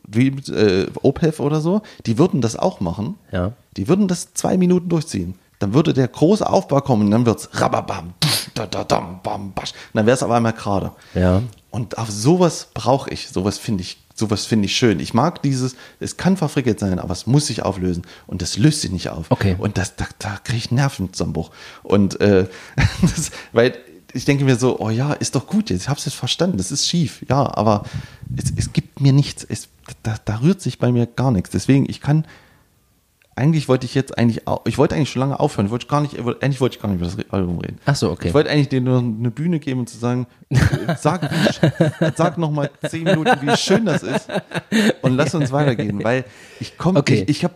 wie, äh, Opeth oder so, die würden das auch machen. Ja. Die würden das zwei Minuten durchziehen. Dann würde der große Aufbau kommen und dann wird es rababam, da, da, dam, bam, basch. Und dann wäre es auf einmal gerade. Ja. Und auf sowas brauche ich, sowas finde ich, sowas finde ich schön. Ich mag dieses, es kann verfrickelt sein, aber es muss sich auflösen und das löst sich nicht auf. Okay. Und das, da, da kriege ich Nervenzusammenbruch. Und äh, das, weil ich denke mir so, oh ja, ist doch gut jetzt, ich habe es jetzt verstanden, das ist schief, ja, aber es, es gibt mir nichts, es, da, da rührt sich bei mir gar nichts. Deswegen, ich kann, eigentlich wollte ich jetzt eigentlich, ich wollte eigentlich schon lange aufhören, ich wollte gar nicht, eigentlich wollte ich gar nicht über das Album reden. Ach so, okay. Ich wollte eigentlich dir nur eine Bühne geben und zu sagen, sag, sag noch mal zehn Minuten, wie schön das ist und lass uns weitergehen, weil ich komme, Okay. ich, ich habe,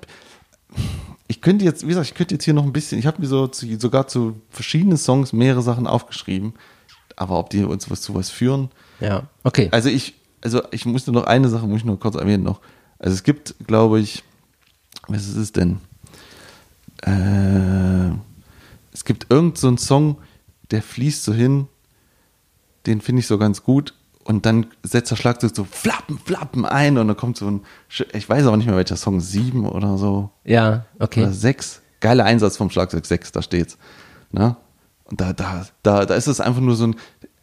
ich könnte jetzt, wie gesagt, ich könnte jetzt hier noch ein bisschen, ich habe mir so zu, sogar zu verschiedenen Songs mehrere Sachen aufgeschrieben, aber ob die uns was zu was führen, Ja. Okay. also ich, also ich musste noch eine Sache, muss ich nur kurz erwähnen noch. Also es gibt, glaube ich, was ist es denn? Äh, es gibt irgend so einen Song, der fließt so hin, den finde ich so ganz gut. Und dann setzt der Schlagzeug so flappen, flappen ein und dann kommt so ein, ich weiß aber nicht mehr welcher Song, sieben oder so. ja, okay. Oder sechs. Geiler Einsatz vom Schlagzeug, sechs, da steht's. Ne? Und da, da, da, da ist es einfach nur so ein,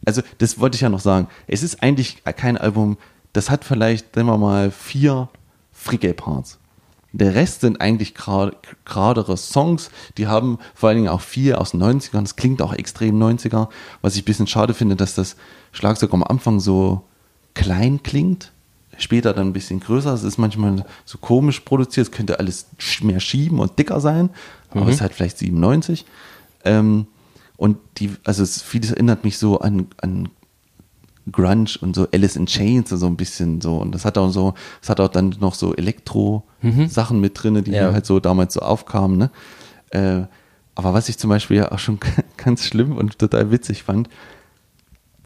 also das wollte ich ja noch sagen. Es ist eigentlich kein Album, das hat vielleicht, nehmen wir mal, vier Frickel-Parts. Der Rest sind eigentlich geradere Songs. Die haben vor allen Dingen auch viel aus den 90ern. Das klingt auch extrem 90er. Was ich ein bisschen schade finde, dass das Schlagzeug am Anfang so klein klingt. Später dann ein bisschen größer. Es ist manchmal so komisch produziert. Es könnte alles mehr schieben und dicker sein. Aber es ist halt vielleicht 97. Ähm, und die, also es, vieles erinnert mich so an, an Grunge und so Alice in Chains so ein bisschen so und das hat auch so, es hat auch dann noch so Elektro-Sachen mit drin, die Ja. halt so damals so aufkamen, ne? Äh, aber was ich zum Beispiel ja auch schon ganz schlimm und total witzig fand,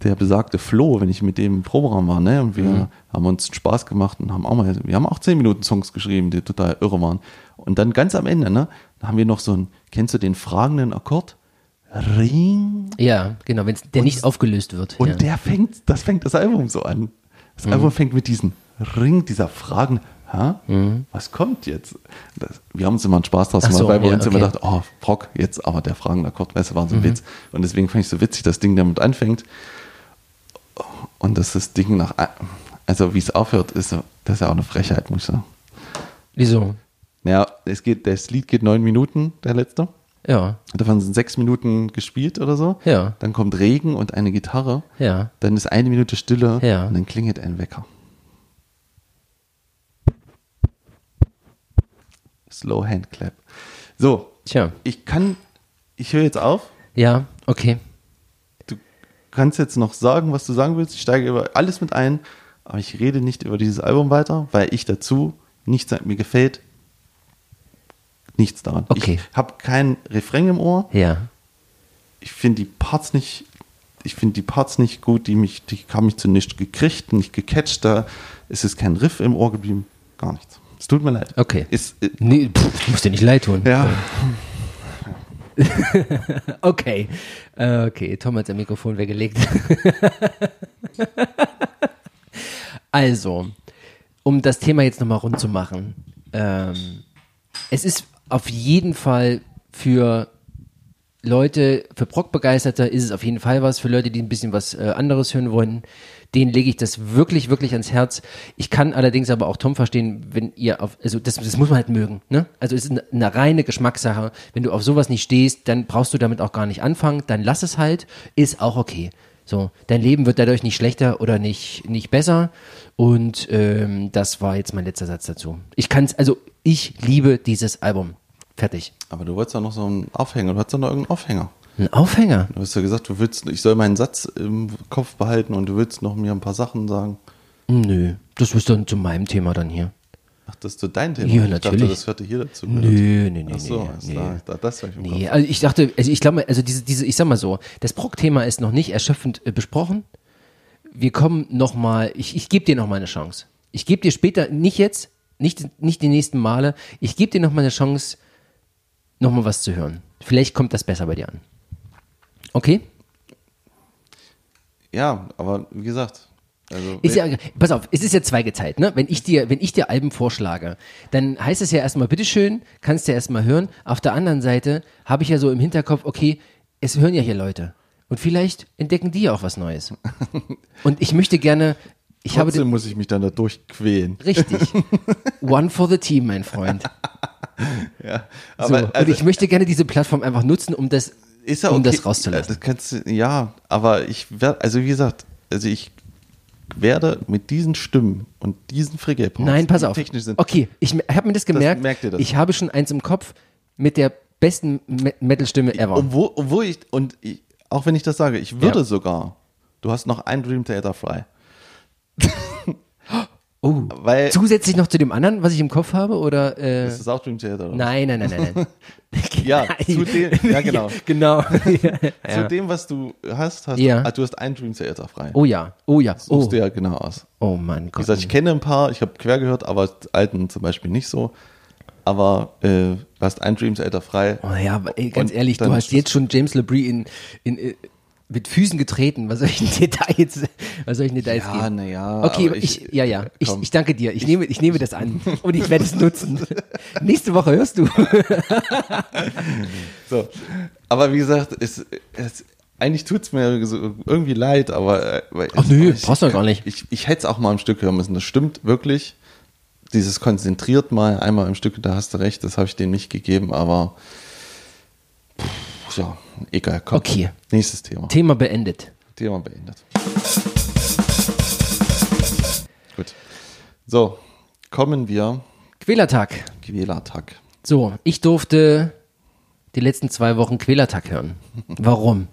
der besagte Flo, wenn ich mit dem im Proberaum war, ne, und wir haben uns Spaß gemacht und haben auch mal, wir haben auch 10 Minuten Songs geschrieben, die total irre waren. Und dann ganz am Ende, ne, da haben wir noch so ein, kennst du den fragenden Akkord? Ring. Ja, genau, wenn der nicht aufgelöst wird. Und ja. der fängt, das fängt das Album so an. Das Mhm. Album fängt mit diesem Ring, dieser Fragen, Hä? was kommt jetzt? Das, wir haben uns immer einen Spaß draus Mhm. Ach gemacht, so, weil wir ja, uns immer okay. Mhm. dachten, oh, Brock, jetzt aber der fragende Akkord, weißt du, war so ein Witz. Und deswegen fand ich so witzig, das Ding damit anfängt. Und dass das Ding nach, also wie es aufhört, ist, so- das ist ja auch eine Frechheit, muss ich sagen. Wieso? Ja, es geht, das Lied geht neun Minuten, der letzte. Ja, Davon sind sechs Minuten gespielt oder so. Ja. Dann kommt Regen und eine Gitarre. ja. Dann ist eine Minute Stille Ja. und dann klingelt ein Wecker. Slow Hand Clap. So, Tja. ich kann, ich höre jetzt auf. Ja, okay. Du kannst jetzt noch sagen, was du sagen willst. Ich steige über alles mit ein, aber ich rede nicht über dieses Album weiter, weil ich dazu nichts mir gefällt. Nichts daran. Okay. Ich habe kein Refrain im Ohr. Ja. ich finde die Parts nicht, ich finde die Parts nicht gut, die mich, die haben mich zu nichts gekriegt, nicht gecatcht, da ist es kein Riff im Ohr geblieben, gar nichts. Es tut mir leid. Okay. Ist, äh, Nee, pff, muss dir nicht leid tun. ja, Okay. Äh, Okay, Tom hat sein Mikrofon weggelegt. also, um das Thema jetzt nochmal rund zu machen. Ähm, es ist auf jeden Fall für Leute, für Brock-Begeisterte ist es auf jeden Fall was. Für Leute, die ein bisschen was äh, anderes hören wollen, denen lege ich das wirklich, wirklich ans Herz. Ich kann allerdings aber auch Tom verstehen, wenn ihr auf, also das, das muss man halt mögen, ne? Also es ist eine, eine reine Geschmackssache. Wenn du auf sowas nicht stehst, dann brauchst du damit auch gar nicht anfangen. Dann lass es halt, ist auch okay. So, dein Leben wird dadurch nicht schlechter oder nicht, nicht besser. Und ähm, das war jetzt mein letzter Satz dazu. Ich kann's, also ich liebe dieses Album. Fertig. aber du wolltest doch noch so einen Aufhänger, du hattest doch noch irgendeinen Aufhänger. Ein Aufhänger. Du hast ja gesagt, du willst, ich soll meinen Satz im Kopf behalten und du willst noch mir ein paar Sachen sagen. Nö, das ist dann zu meinem Thema dann hier. Ach, das ist so dein Thema. Ja, Ich dachte, natürlich. das hörte hier dazu. Nö, nee, nee, Ach so, nee. Da- das war ich im Nee, Kopf. also ich dachte, also ich glaube, also diese, diese, ich sag mal so, das Brock-Thema ist noch nicht erschöpfend äh, besprochen. Wir kommen noch mal, ich, ich gebe dir noch mal eine Chance. Ich gebe dir später, nicht jetzt, nicht, nicht die nächsten Male, ich gebe dir noch mal eine Chance, noch mal was zu hören. Vielleicht kommt das besser bei dir an. Okay? Ja, aber wie gesagt, also Ist ja, pass auf, es ist ja zweigeteilt, ne? Wenn ich dir, wenn ich dir Alben vorschlage, dann heißt es ja erstmal, bitteschön, kannst du ja erstmal hören. Auf der anderen Seite habe ich ja so im Hinterkopf, okay, es hören ja hier Leute. Und vielleicht entdecken die ja auch was Neues. Und ich möchte gerne, ich habe trotzdem muss ich mich dann da durchquälen. richtig. One for the team, mein Freund. Ja, So, aber und also, ich möchte gerne diese Plattform einfach nutzen, um das, ja um okay. das rauszulassen. Das kannst du, ja, aber ich werde, also wie gesagt, also ich werde mit diesen Stimmen und diesen Frigate Nein, pass auf. technisch sind, Okay, ich habe mir das gemerkt. merkt ihr das? Ich habe schon eins im Kopf mit der besten Me Metal-Stimme ever. obwohl, obwohl ich, und ich, auch wenn ich das sage, ich würde Ja. sogar, du hast noch ein Dream Theater frei. Oh, Weil, zusätzlich noch zu dem anderen, was ich im Kopf habe, oder? Äh, ist das auch Dream Theater? Oder? nein, nein, nein, nein. Ja, zu dem, ja genau. genau. Zu dem, was du hast, hast Ja. du, ah, du hast ein Dream Theater frei. Oh ja, oh ja, oh, Suchst du ja genau aus. oh mein Wie Gott. gesagt, ich kenne ein paar, ich habe quer gehört, aber alten zum Beispiel nicht so. Aber äh, du hast ein Dream Theater frei. Oh ja, aber ey, ganz ehrlich, du hast jetzt schon James LeBrie in, in, äh, mit Füßen getreten. Was soll ich in Details, was soll ich in Details Ja, geben? na ja, Okay, ich, ich- ja, ja, ich, komm. ich danke dir. Ich, nehme, ich nehme das an und ich werde es nutzen. Nächste Woche hörst du. So. Aber wie gesagt, es, es, eigentlich tut es mir so irgendwie leid, aber. äh, weil Ach nö, ich, brauchst du gar nicht. Ich, ich hätte es auch mal ein Stück hören müssen. Das stimmt wirklich. dieses konzentriert mal einmal im Stück, da hast du recht, das habe ich denen nicht gegeben, aber pff, ja, egal. Komm. Okay. Nächstes Thema. Thema beendet. Thema beendet. Gut. So, kommen wir Quälertag. Quälertag. So, ich durfte die letzten zwei Wochen Quälertag hören. Warum?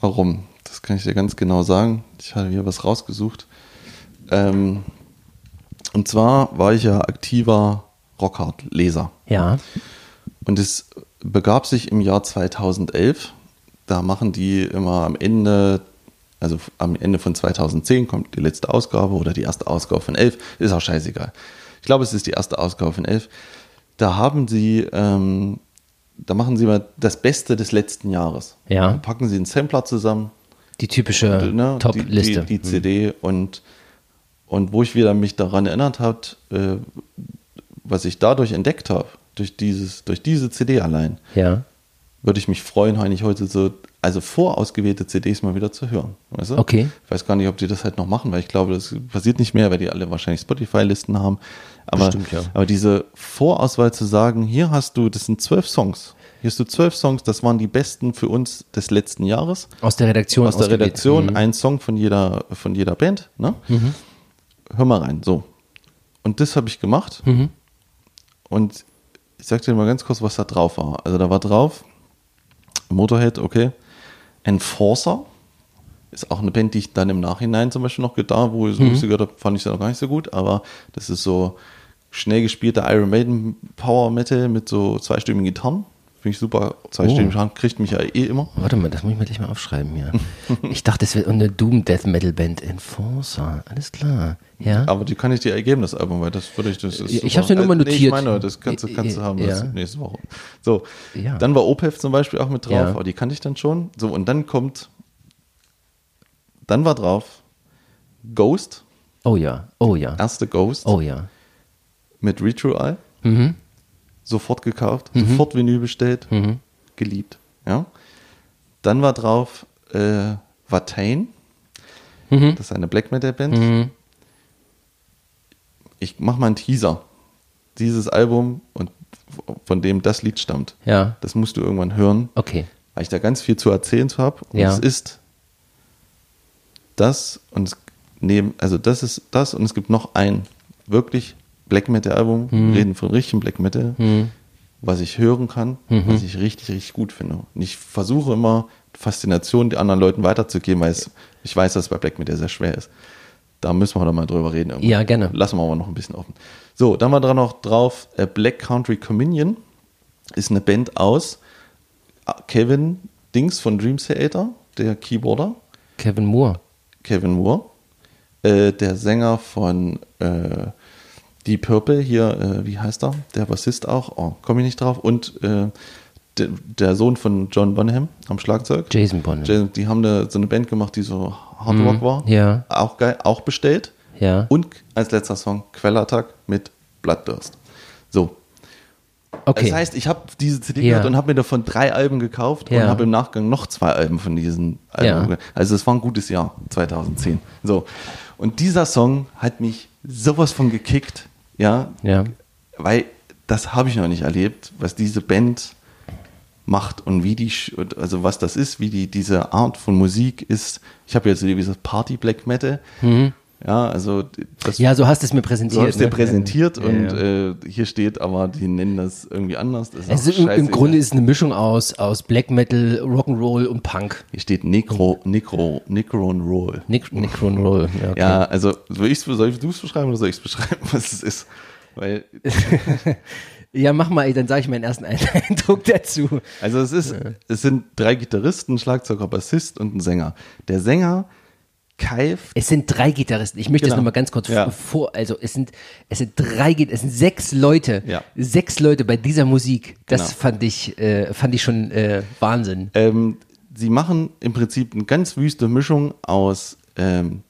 Warum? Das kann ich dir ganz genau sagen. Ich hatte hier was rausgesucht. Ähm, und zwar war ich ja aktiver Rockhard-Leser. Ja. Und es begab sich im Jahr 2011. Da machen die immer am Ende, also am Ende von 2010 kommt die letzte Ausgabe oder die erste Ausgabe von 11. Ist auch scheißegal. Ich glaube, es ist die erste Ausgabe von 11. Da haben sie, ähm, da machen sie mal das Beste des letzten Jahres. Ja. Dann packen sie einen Sampler zusammen, Die typische ne, Top-Liste. Die, die, die CD und, und wo ich wieder mich daran erinnert habe, äh, was ich dadurch entdeckt habe, durch, dieses, durch diese CD allein, ja. würde ich mich freuen, eigentlich heute so, also vorausgewählte CDs mal wieder zu hören. Weißt du? Okay. Ich weiß gar nicht, ob die das halt noch machen, weil ich glaube, das passiert nicht mehr, weil die alle wahrscheinlich Spotify-Listen haben. Aber, Bestimmt, ja. aber diese Vorauswahl zu sagen, hier hast du, das sind zwölf Songs. Hier hast du zwölf Songs, das waren die besten für uns des letzten Jahres. Aus der Redaktion. Aus der. Redaktion, Mhm. ein Song von jeder, von jeder Band. Ne? Hör mal rein, so. Und das habe ich gemacht. Mhm. Und ich sag dir mal ganz kurz, was da drauf war. Also da war drauf Motorhead, okay. Enforcer ist auch eine Band, die ich dann im Nachhinein zum Beispiel noch da, wo ich so Mhm. gehört habe, fand ich sie noch gar nicht so gut, aber das ist so schnell gespielter Iron Maiden Power Metal mit so zweistimmigen Gitarren. Finde ich super. Zweistimmige Oh. Gitarren kriegt mich ja eh immer. Warte mal, das muss ich mir gleich mal aufschreiben hier. ich dachte, das wäre eine Doom Death Metal Band. Enforcer. Alles klar. Ja. Aber die kann ich dir ergeben, das Album, weil das würde ich, das ist Ich hab's mir nur mal Äh, Nee, ich notiert. meine, das kannst du, kannst du haben, das Ja. nächste Woche. So, Ja. dann war Opeth zum Beispiel auch mit drauf, Ja. aber die kannte ich dann schon. So, und dann kommt, dann war drauf Ghost, Oh ja. Oh ja. erste Ghost Oh ja. mit Retro-Eye, Mhm. Sofort gekauft, sofort Vinyl bestellt, Mhm. geliebt. Ja. Dann war drauf äh, Watain, Mhm. das ist eine Black Metal Band. Mhm. Ich mache mal einen Teaser. Dieses Album und von dem das Lied stammt. Ja. Das musst du irgendwann hören, Okay. weil ich da ganz viel zu erzählen habe. Und Ja. es ist das und es neben, also das ist das und es gibt noch ein wirklich Black Metal Album, Mhm. reden von richtigem Black Metal, was ich hören kann, Mhm. was ich richtig, richtig gut finde. Und ich versuche immer Faszination den anderen Leuten weiterzugeben, weil es, ich weiß, dass es bei Black Metal sehr schwer ist. Da müssen wir doch mal drüber reden. irgendwann. Ja, gerne. Lassen wir aber noch ein bisschen offen. So, dann war da noch drauf äh, Black Country Communion. Ist eine Band aus äh, Kevin Dings von Dream Theater, der Keyboarder. Kevin Moore. Kevin Moore. Äh, der Sänger von äh, Deep Purple, hier, äh, wie heißt er? Der Bassist auch. Oh, komme ich nicht drauf. Und äh, de, der Sohn von John Bonham am Schlagzeug. Jason Bonham. Jason, die haben eine, so eine Band gemacht, die so Hard Rock war. Mhm. ja. Auch geil, auch bestellt. Ja. Und als letzter Song Quellattack mit Bloodthirst. So. Okay. Das heißt, ich habe diese CD Ja. gehört und habe mir davon drei Alben gekauft Ja. und habe im Nachgang noch zwei Alben von diesen Alben. Ja. Also es war ein gutes Jahr, 2010. So. Und dieser Song hat mich sowas von gekickt, ja, ja. weil das habe ich noch nicht erlebt, was diese Band macht und wie die, also was das ist, wie die, diese Art von Musik ist. Ich habe jetzt so dieses Party Black Metal. Ja, also das Ja, so hast du es mir präsentiert. Du hast dir ne? präsentiert Ja, und ja. Äh, hier steht aber, die nennen das irgendwie anders. Das ist Also im, im. Grunde ist es eine Mischung aus, aus Black Metal, Rock'n'Roll und Punk. Hier steht Necro, Necro, Necro and Roll. Nick Roll. Ja, okay. Ja, also soll, ich's, soll ich es beschreiben oder soll ich es beschreiben, was es ist? Weil, ja, mach mal, dann sage ich meinen ersten Eindruck dazu. also es ist, es sind drei Gitarristen, ein Schlagzeuger, Bassist und ein Sänger. Der Sänger keift Es sind drei Gitarristen. Ich möchte das Genau. nochmal ganz kurz Ja. vor, also es sind, es sind drei, es sind sechs Leute, Ja. sechs Leute bei dieser Musik. Das Genau. fand ich, äh, fand ich schon äh, Wahnsinn. Ähm, sie machen im Prinzip eine ganz wüste Mischung aus ähm,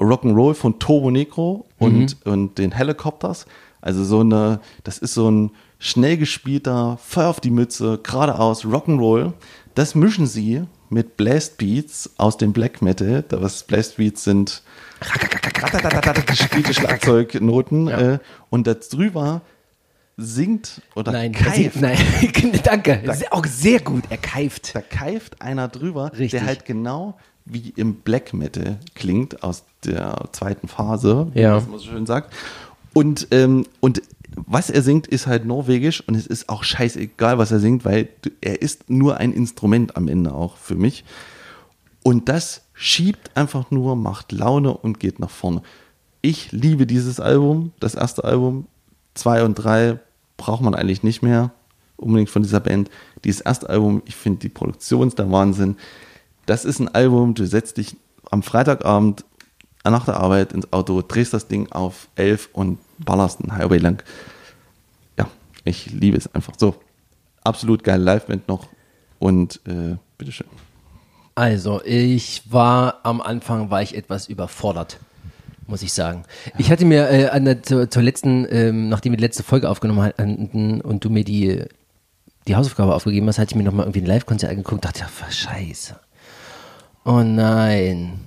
Rock'n'Roll von Turbo Negro und, und den Helicopters. Also so eine, das ist so ein schnell gespielter, Feuer auf die Mütze, geradeaus Rock'n'Roll. Das mischen sie mit Blast Beats aus dem Black Metal. Da was Blast Beats sind gespielte Schlagzeugnoten äh, und da drüber singt oder Nein, keift. nein, danke. Sehr- auch sehr gut. Er keift. Da keift einer drüber, Richtig. der halt genau wie im Black Metal klingt aus der zweiten Phase, Ja. man so schön sagt. Und, ähm, und was er singt, ist halt norwegisch und es ist auch scheißegal, was er singt, weil er ist nur ein Instrument am Ende auch für mich. Und das schiebt einfach nur, macht Laune und geht nach vorne. Ich liebe dieses Album, das erste Album. Zwei und drei braucht man eigentlich nicht mehr unbedingt von dieser Band. Dieses erste Album, ich finde die Produktion ist der Wahnsinn. Das ist ein Album, du setzt dich am Freitagabend nach der Arbeit ins Auto, drehst das Ding auf 11 und ballerst einen Highway lang. Ja, ich liebe es einfach so. Absolut geile Liveband noch und äh, bitteschön. Also, ich war am Anfang war ich etwas überfordert, muss ich sagen. Ich hatte mir äh, an der, zur, zur letzten, ähm, nachdem wir die letzte Folge aufgenommen hatten und du mir die, die Hausaufgabe aufgegeben hast, hatte ich mir nochmal irgendwie ein Live-Konzert angeguckt, dachte, ja, scheiße. Oh nein.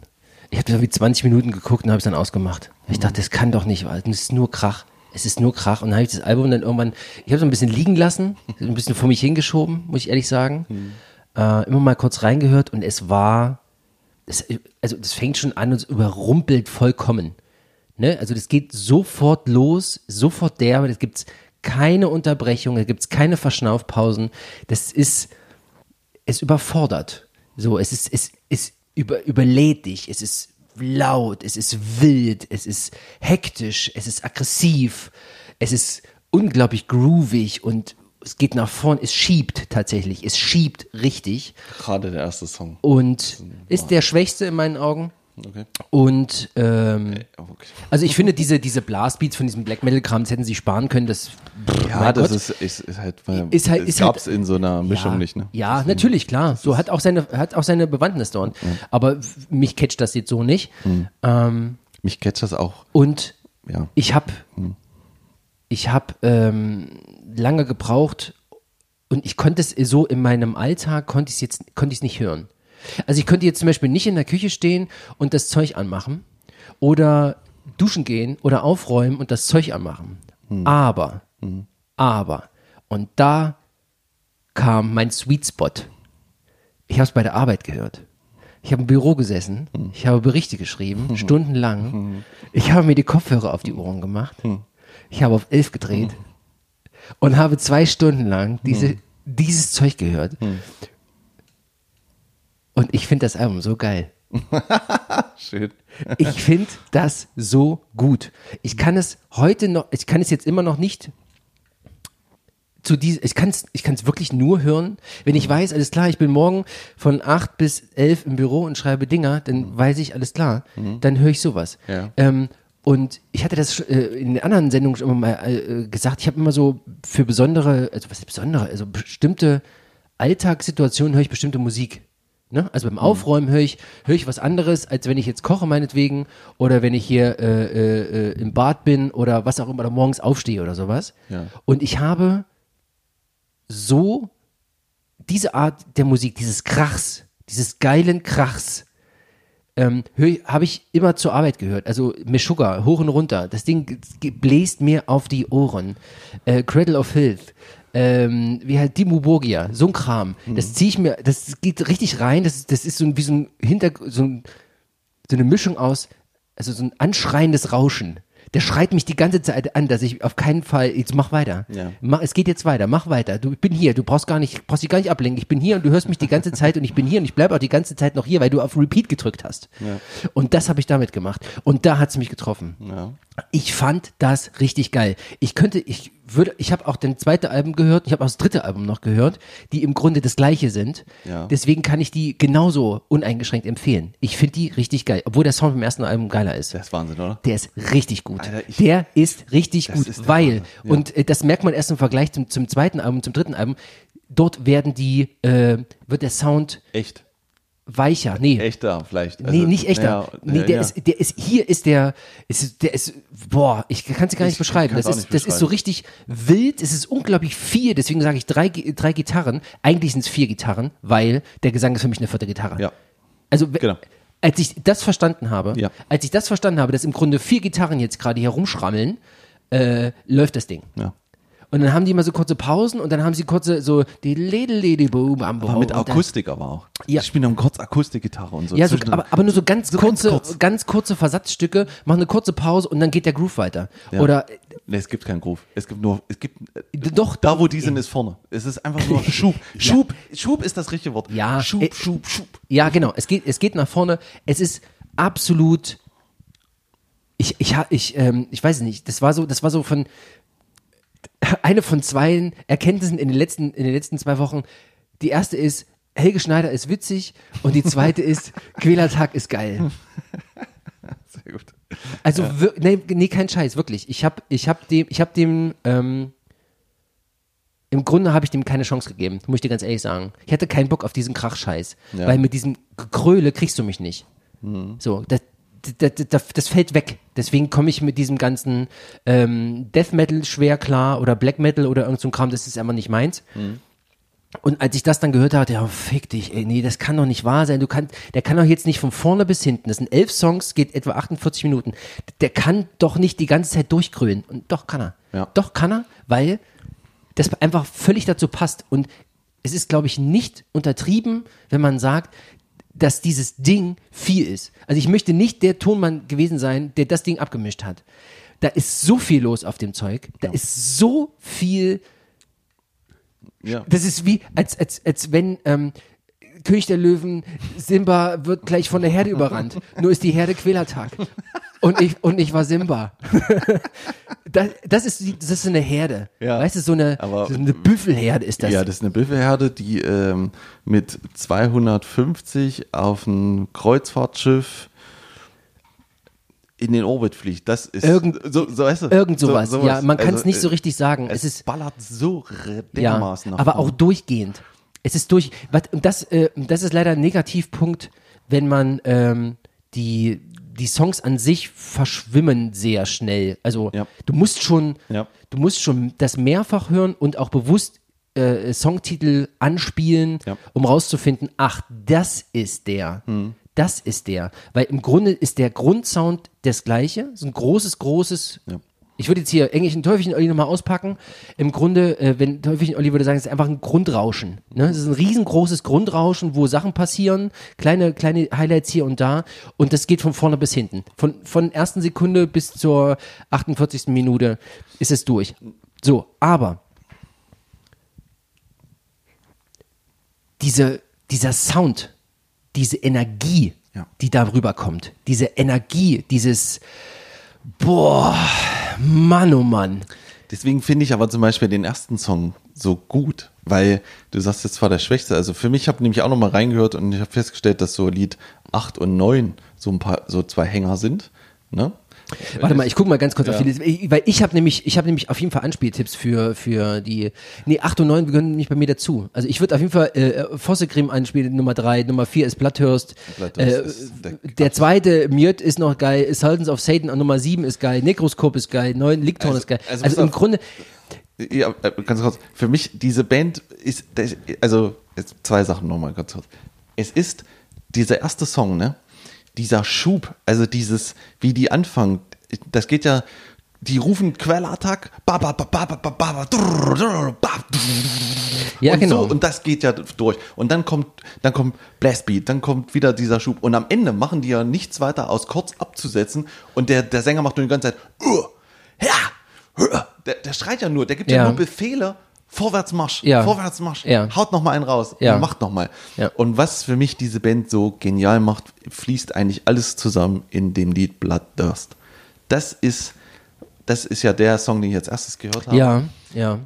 Ich habe irgendwie 20 Minuten geguckt und habe es dann ausgemacht. Ich dachte, das kann doch nicht wahr. Es ist nur Krach. Es ist nur Krach. Und dann habe ich das Album dann irgendwann, ich habe es ein bisschen liegen lassen, ein bisschen vor mich hingeschoben, muss ich ehrlich sagen. Äh, immer mal kurz reingehört und es war, es, also das fängt schon an und es überrumpelt vollkommen. Ne? Also das geht sofort los, sofort derbe, es gibt keine Unterbrechung, da gibt es keine Verschnaufpausen. Das ist, es überfordert. So, es ist, es, es über, überlädt dich, es ist laut, es ist wild, es ist hektisch, es ist aggressiv, es ist unglaublich groovig und es geht nach vorn, es schiebt tatsächlich, es schiebt richtig Gerade der erste Song. und ist der schwächste in meinen Augen. Okay. Und ähm, okay. also ich finde diese, diese Blastbeats von diesem Black Metal Kram, das hätten sie sparen können. Das, Ja, das ist, ist, ist halt, Ist halt- es ist halt- gab's in so einer Mischung ja, nicht, ne? Ja, natürlich, klar. So hat auch seine, hat auch seine Bewandtnis dort. Aber f- mich catcht das jetzt so nicht. Hm. Ähm, Mich catcht das auch, und ja. ich habe ich habe ähm, lange gebraucht und ich konnte es so in meinem Alltag konnte ich jetzt konnte ich es nicht hören. Also ich könnte jetzt zum Beispiel nicht in der Küche stehen und das Zeug anmachen oder duschen gehen oder aufräumen und das Zeug anmachen. Aber, aber und da kam mein Sweet Spot. Ich habe es bei der Arbeit gehört. Ich habe im Büro gesessen, ich habe Berichte geschrieben, stundenlang. Ich habe mir die Kopfhörer auf die Ohren gemacht. Ich habe auf elf gedreht und habe zwei Stunden lang diese, dieses Zeug gehört. Und ich finde das Album so geil. Schön. Ich finde das so gut. Ich kann es heute noch, ich kann es jetzt immer noch nicht zu diesem, ich kann es ich kann's wirklich nur hören, wenn ich weiß, alles klar, ich bin morgen von 8 bis 11 im Büro und schreibe Dinger, dann weiß ich, alles klar, dann höre ich sowas. Ja. Ähm, und ich hatte das äh, in den anderen Sendungen schon immer mal äh, gesagt, ich habe immer so für besondere, also was ist besondere, also bestimmte Alltagssituationen höre ich bestimmte Musik. Ne? Also beim Aufräumen höre ich, höre ich was anderes, als wenn ich jetzt koche meinetwegen oder wenn ich hier äh, äh, im Bad bin oder was auch immer oder morgens aufstehe oder sowas. Ja. Und ich habe so diese Art der Musik, dieses Krachs, dieses geilen Krachs, ähm, habe ich immer zur Arbeit gehört. Also Meshuggah, hoch und runter. Das Ding bläst mir auf die Ohren. Äh, Cradle of Filth. Ähm, wie halt Dimmu Borgia, so ein Kram. Das ziehe ich mir, das geht richtig rein. Das, das ist so ein, wie so ein Hinter, so, ein, so eine Mischung aus, also so ein anschreiendes Rauschen. Der schreit mich die ganze Zeit an, dass ich auf keinen Fall, jetzt mach weiter. Ja. Mach, es geht jetzt weiter, mach weiter. Du, ich bin hier, du brauchst gar nicht, brauchst dich gar nicht ablenken. Ich bin hier und du hörst mich die ganze Zeit und ich bin hier und ich bleibe auch die ganze Zeit noch hier, weil du auf Repeat gedrückt hast. Und das habe ich damit gemacht. Und da hat es mich getroffen. Ja. Ich fand das richtig geil. Ich könnte, ich würde, ich habe auch den zweite Album gehört, ich habe auch das dritte Album noch gehört, die im Grunde das gleiche sind. Ja. Deswegen kann ich die genauso uneingeschränkt empfehlen. Ich finde die richtig geil, obwohl der Sound vom ersten Album geiler ist. Das ist Wahnsinn, oder? Der ist richtig gut. Alter, ich- der ist richtig gut, ist der weil, ja. und äh, das merkt man erst im Vergleich zum, zum zweiten Album, zum dritten Album, dort werden die, äh, wird der Sound Echt. Weicher. Nee. Echter vielleicht. Nee, Also, nicht echter. ja, nee, der ja. ist, der ist, hier ist der, ist, der ist, boah, ich kann es gar nicht Ich beschreiben. Das ist, nicht das ist so richtig wild, es ist unglaublich viel, deswegen sage ich drei, drei Gitarren. Eigentlich sind es vier Gitarren, weil der Gesang ist für mich eine vierte Gitarre. Ja. Also, Genau. als ich das verstanden habe, Ja. als ich das verstanden habe, dass im Grunde vier Gitarren jetzt gerade hier rumschrammeln, äh, läuft das Ding. Ja. Und dann haben die immer so kurze Pausen und dann haben sie kurze so die Lede Boom am Aber mit Akustik aber auch. Ja. Ich spiele dann kurz Akustikgitarre und so. Ja, so, aber, aber nur so ganz So ganz kurze, kurz. ganz kurze Versatzstücke, machen eine kurze Pause und dann geht der Groove weiter. Ja. Oder Nee, es gibt keinen Groove. Es gibt nur, es gibt, äh, doch da wo die sind, ist vorne. Es ist einfach nur Schub. Schub, Schub ist das richtige Wort. Ja, Schub, äh, Schub, Schub. Ja, genau. Es geht, es geht nach vorne. Es ist absolut. Ich, ich, ich, ähm, ich weiß es nicht. Das war so, das war so von eine von zwei Erkenntnissen in den letzten, in den letzten zwei Wochen. Die erste ist, Helge Schneider ist witzig und die zweite ist, Quälertag ist geil. Sehr gut. Also, wir, nee, nee, kein Scheiß, wirklich. Ich habe ich hab dem, ich hab dem, ähm, im Grunde habe ich dem keine Chance gegeben, muss ich dir ganz ehrlich sagen. Ich hatte keinen Bock auf diesen Krachscheiß, Ja. weil mit diesem Kröle kriegst du mich nicht. So, das, das, fällt weg. Deswegen komme ich mit diesem ganzen ähm, Death Metal schwer klar oder Black Metal oder irgend so Kram, das ist einfach nicht meins. Und als ich das dann gehört habe, ja, fick dich, ey, nee, das kann doch nicht wahr sein. Du kannst, der kann doch jetzt nicht von vorne bis hinten. Das sind elf Songs, geht etwa 48 Minuten. Der kann doch nicht die ganze Zeit durchgrölen. Und doch kann er. Ja. Doch kann er, weil das einfach völlig dazu passt. Und es ist, glaube ich, nicht untertrieben, wenn man sagt, dass dieses Ding viel ist. Also ich möchte nicht der Tonmann gewesen sein, der das Ding abgemischt hat. Da ist so viel los auf dem Zeug. Da ist so viel Ja. das ist wie, als, als, als wenn ähm, König der Löwen, Simba wird gleich von der Herde überrannt. Nur ist die Herde Quälertag. Und ich, und ich war Simba. das, das, ist, das ist eine Herde. Ja. Weißt du, so eine, Aber- so eine Büffelherde ist das. Ja, das ist eine Büffelherde, die ähm, mit 250 auf ein Kreuzfahrtschiff in den Orbit fliegt. Das ist Irgend- so, so, weißt du, Irgend sowas. so- ja, man kann es Also, nicht so äh, richtig sagen. Es, Es ist, ballert so ja, dermaßen nach aber auch durchgehend. Es ist durch, das, äh, das ist leider ein Negativpunkt, wenn man ähm, die, die Songs an sich verschwimmen sehr schnell. Also Ja. du musst schon, Ja. du musst schon das mehrfach hören und auch bewusst äh, Songtitel anspielen, Ja. um rauszufinden, ach, das ist der. Hm. Das ist der. Weil im Grunde ist der Grundsound das gleiche. So ein großes, großes. Ich würde jetzt hier englischen Teufelchen Olli nochmal auspacken. Im Grunde, äh, wenn Teufelchen Olli würde sagen, es ist einfach ein Grundrauschen. Ne? Es ist ein riesengroßes Grundrauschen, wo Sachen passieren, kleine, kleine Highlights hier und da. Und das geht von vorne bis hinten. Von, von ersten Sekunde bis zur 48. Minute ist es durch. So, aber diese, dieser Sound, diese Energie, Ja. die da rüberkommt, diese Energie, dieses Boah, Mann, oh Mann. Deswegen finde ich aber zum Beispiel den ersten Song so gut, weil du sagst jetzt zwar der Schwächste, also für mich habe nämlich auch noch mal reingehört und ich habe festgestellt, dass so Lied 8 und 9 so ein paar, so zwei Hänger sind, ne? Warte mal, ich gucke mal ganz kurz Ja. auf die Liste, Ich- weil ich habe nämlich, ich habe nämlich auf jeden Fall Anspieltipps für für die. Nee, 8 und 9 gehören nicht bei mir dazu. Also ich würde auf jeden Fall äh, Fossegrim anspielen, Nummer 3, Nummer 4 ist Blatthurst. Blatthurst Äh, ist der der zweite Mjött ist noch geil, Sultans of Satan an Nummer 7 ist geil, Necroscope ist geil, 9 Licktorn Also- ist geil. also Also, im auf. Grunde Ja, äh, ganz kurz. Für mich, diese Band ist, also, jetzt zwei Sachen nochmal ganz kurz. Es ist dieser erste Song, ne? Dieser Schub, also dieses, wie die anfangen, das geht ja, die rufen Quellattack, Ja, und genau. So, und das geht ja durch. Und dann kommt, dann kommt Blastbeat, dann kommt wieder dieser Schub. Und am Ende machen die ja nichts weiter, aus kurz abzusetzen. Und der, der Sänger macht nur die ganze Zeit, uh, ja, der, der schreit ja nur, der gibt ja, Ja. nur Befehle, Vorwärtsmarsch, Ja. Vorwärtsmarsch, Ja. haut noch mal einen raus, Ja. macht noch mal. Ja. Und was für mich diese Band so genial macht, fließt eigentlich alles zusammen in dem Lied Bloodthirst. Das ist, das ist ja der Song, den ich als erstes gehört habe. ja, ja.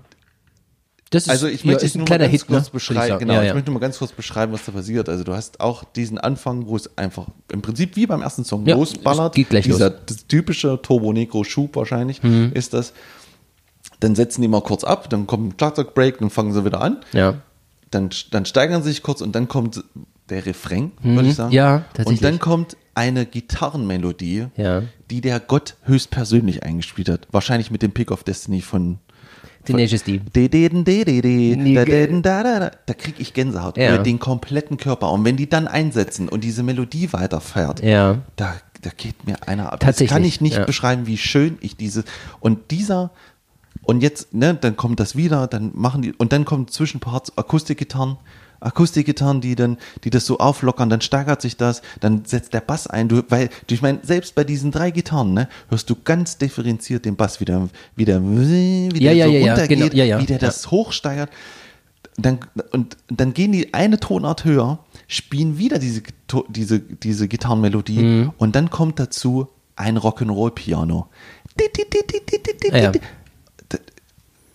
Das ist, Also ich ja, möchte ein nur mal kleiner ganz Hit, ne? kurz ich beschreiben. sagen. Genau, ja, ich ja. möchte nur mal ganz kurz beschreiben, was da passiert. Also du hast auch diesen Anfang, wo es einfach im Prinzip wie beim ersten Song Ja, losballert. geht gleich Dieser los. Mhm. typische Turbo Negro Schub wahrscheinlich ist das. Dann setzen die mal kurz ab, dann kommt ein Schlagzeugbreak, dann fangen sie wieder an. ja. Dann, dann steigern sie sich kurz und dann kommt der Refrain, würde ich sagen. Mhm. Ja, Und tatsächlich. dann kommt eine Gitarrenmelodie, Ja. die der Gott höchstpersönlich eingespielt hat. Wahrscheinlich mit dem Pick of Destiny von Tenacious D. Da, ge- de, da, da, da, da krieg ich Gänsehaut Ja. über den kompletten Körper. Und wenn die dann einsetzen und diese Melodie weiterfährt, Ja. da, da geht mir einer ab. Tatsächlich, Das kann ich nicht ja. beschreiben, wie schön ich diese und dieser und jetzt, ne, dann kommt das wieder, dann machen die und dann kommen Zwischenparts Akustikgitarren, Akustikgitarren, die dann, die das so auflockern, dann steigert sich das, dann setzt der Bass ein, du, weil, ich meine, selbst bei diesen drei Gitarren, ne, hörst du ganz differenziert den Bass wieder, wieder, wie Ja, ja, so ja, ja, runtergeht, genau, ja, ja, wie der ja. das hochsteigert. Dann, und dann gehen die eine Tonart höher, spielen wieder diese, diese, diese Gitarrenmelodie Mhm. und dann kommt dazu ein Rock'n'Roll-Piano. Ah, ja.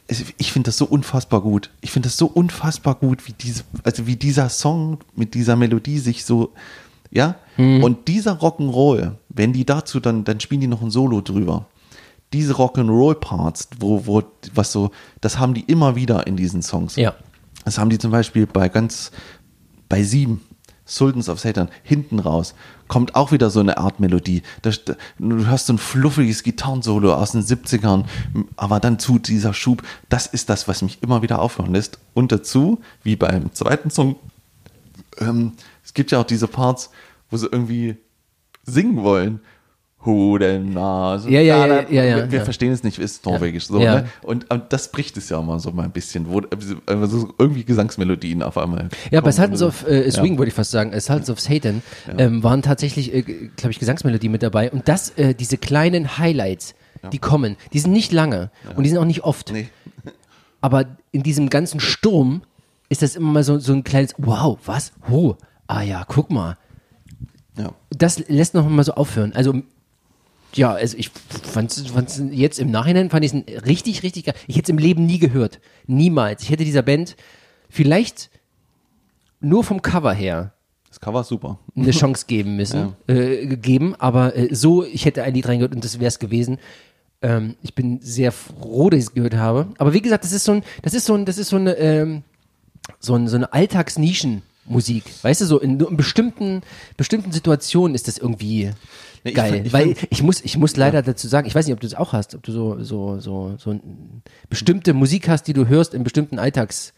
Ich finde das so unfassbar gut. Ich finde das so unfassbar gut, wie diese, also wie dieser Song mit dieser Melodie sich so, ja. Mhm. Und dieser Rock'n'Roll, wenn die dazu dann, dann spielen die noch ein Solo drüber. Diese Rock'n'Roll-Parts, wo, wo, was so, das haben die immer wieder in diesen Songs. Ja. Das haben die zum Beispiel bei ganz, bei sieben, Sultans of Satan, hinten raus, kommt auch wieder so eine Art Melodie. Das, du hörst so ein fluffiges Gitarrensolo aus den 70ern, aber dann zu dieser Schub, das ist das, was mich immer wieder aufhören lässt. Und dazu, wie beim zweiten Song, ähm, es gibt ja auch diese Parts, wo sie irgendwie singen wollen. Hu denn na, so, Ja, ja, ja, ja, ja, wir, verstehen es nicht, ist norwegisch so, ne? Und, das bricht es ja immer so mal ein bisschen, wo also so irgendwie Gesangsmelodien auf einmal. Ja, bei. Sultans of äh, Swing wollte ich fast sagen, äh, Sultans of Satan ähm, waren tatsächlich, äh, glaube ich, Gesangsmelodien mit dabei. Und das, äh, diese kleinen Highlights, die kommen, die sind nicht lange und die sind auch nicht oft. Aber in diesem ganzen Sturm ist das immer mal so, so ein kleines, wow, was? Oh, ah ja, guck mal. Ja. Das lässt noch mal so aufhören. Also, ja, also ich fand es jetzt im Nachhinein fand ich es richtig, richtig geil. Ich hätte es im Leben nie gehört. Niemals. Ich hätte dieser Band vielleicht nur vom Cover her Das Cover ist super. eine Chance geben müssen, äh, gegeben, aber äh, so, ich hätte ein Lied reingehört und das wäre es gewesen. Ähm, ich bin sehr froh, dass ich es gehört habe. Aber wie gesagt, das ist so ein, das ist so ein, das ist so eine, ähm, so, ein, so eine Alltagsnischenmusik. Weißt du, so in, in bestimmten, bestimmten Situationen ist das irgendwie Nee, ich geil. find- ich Weil find- ich muss, ich muss leider dazu sagen, ich weiß nicht, ob du das auch hast, ob du so, so, so, so bestimmte Musik hast, die du hörst in bestimmten Alltags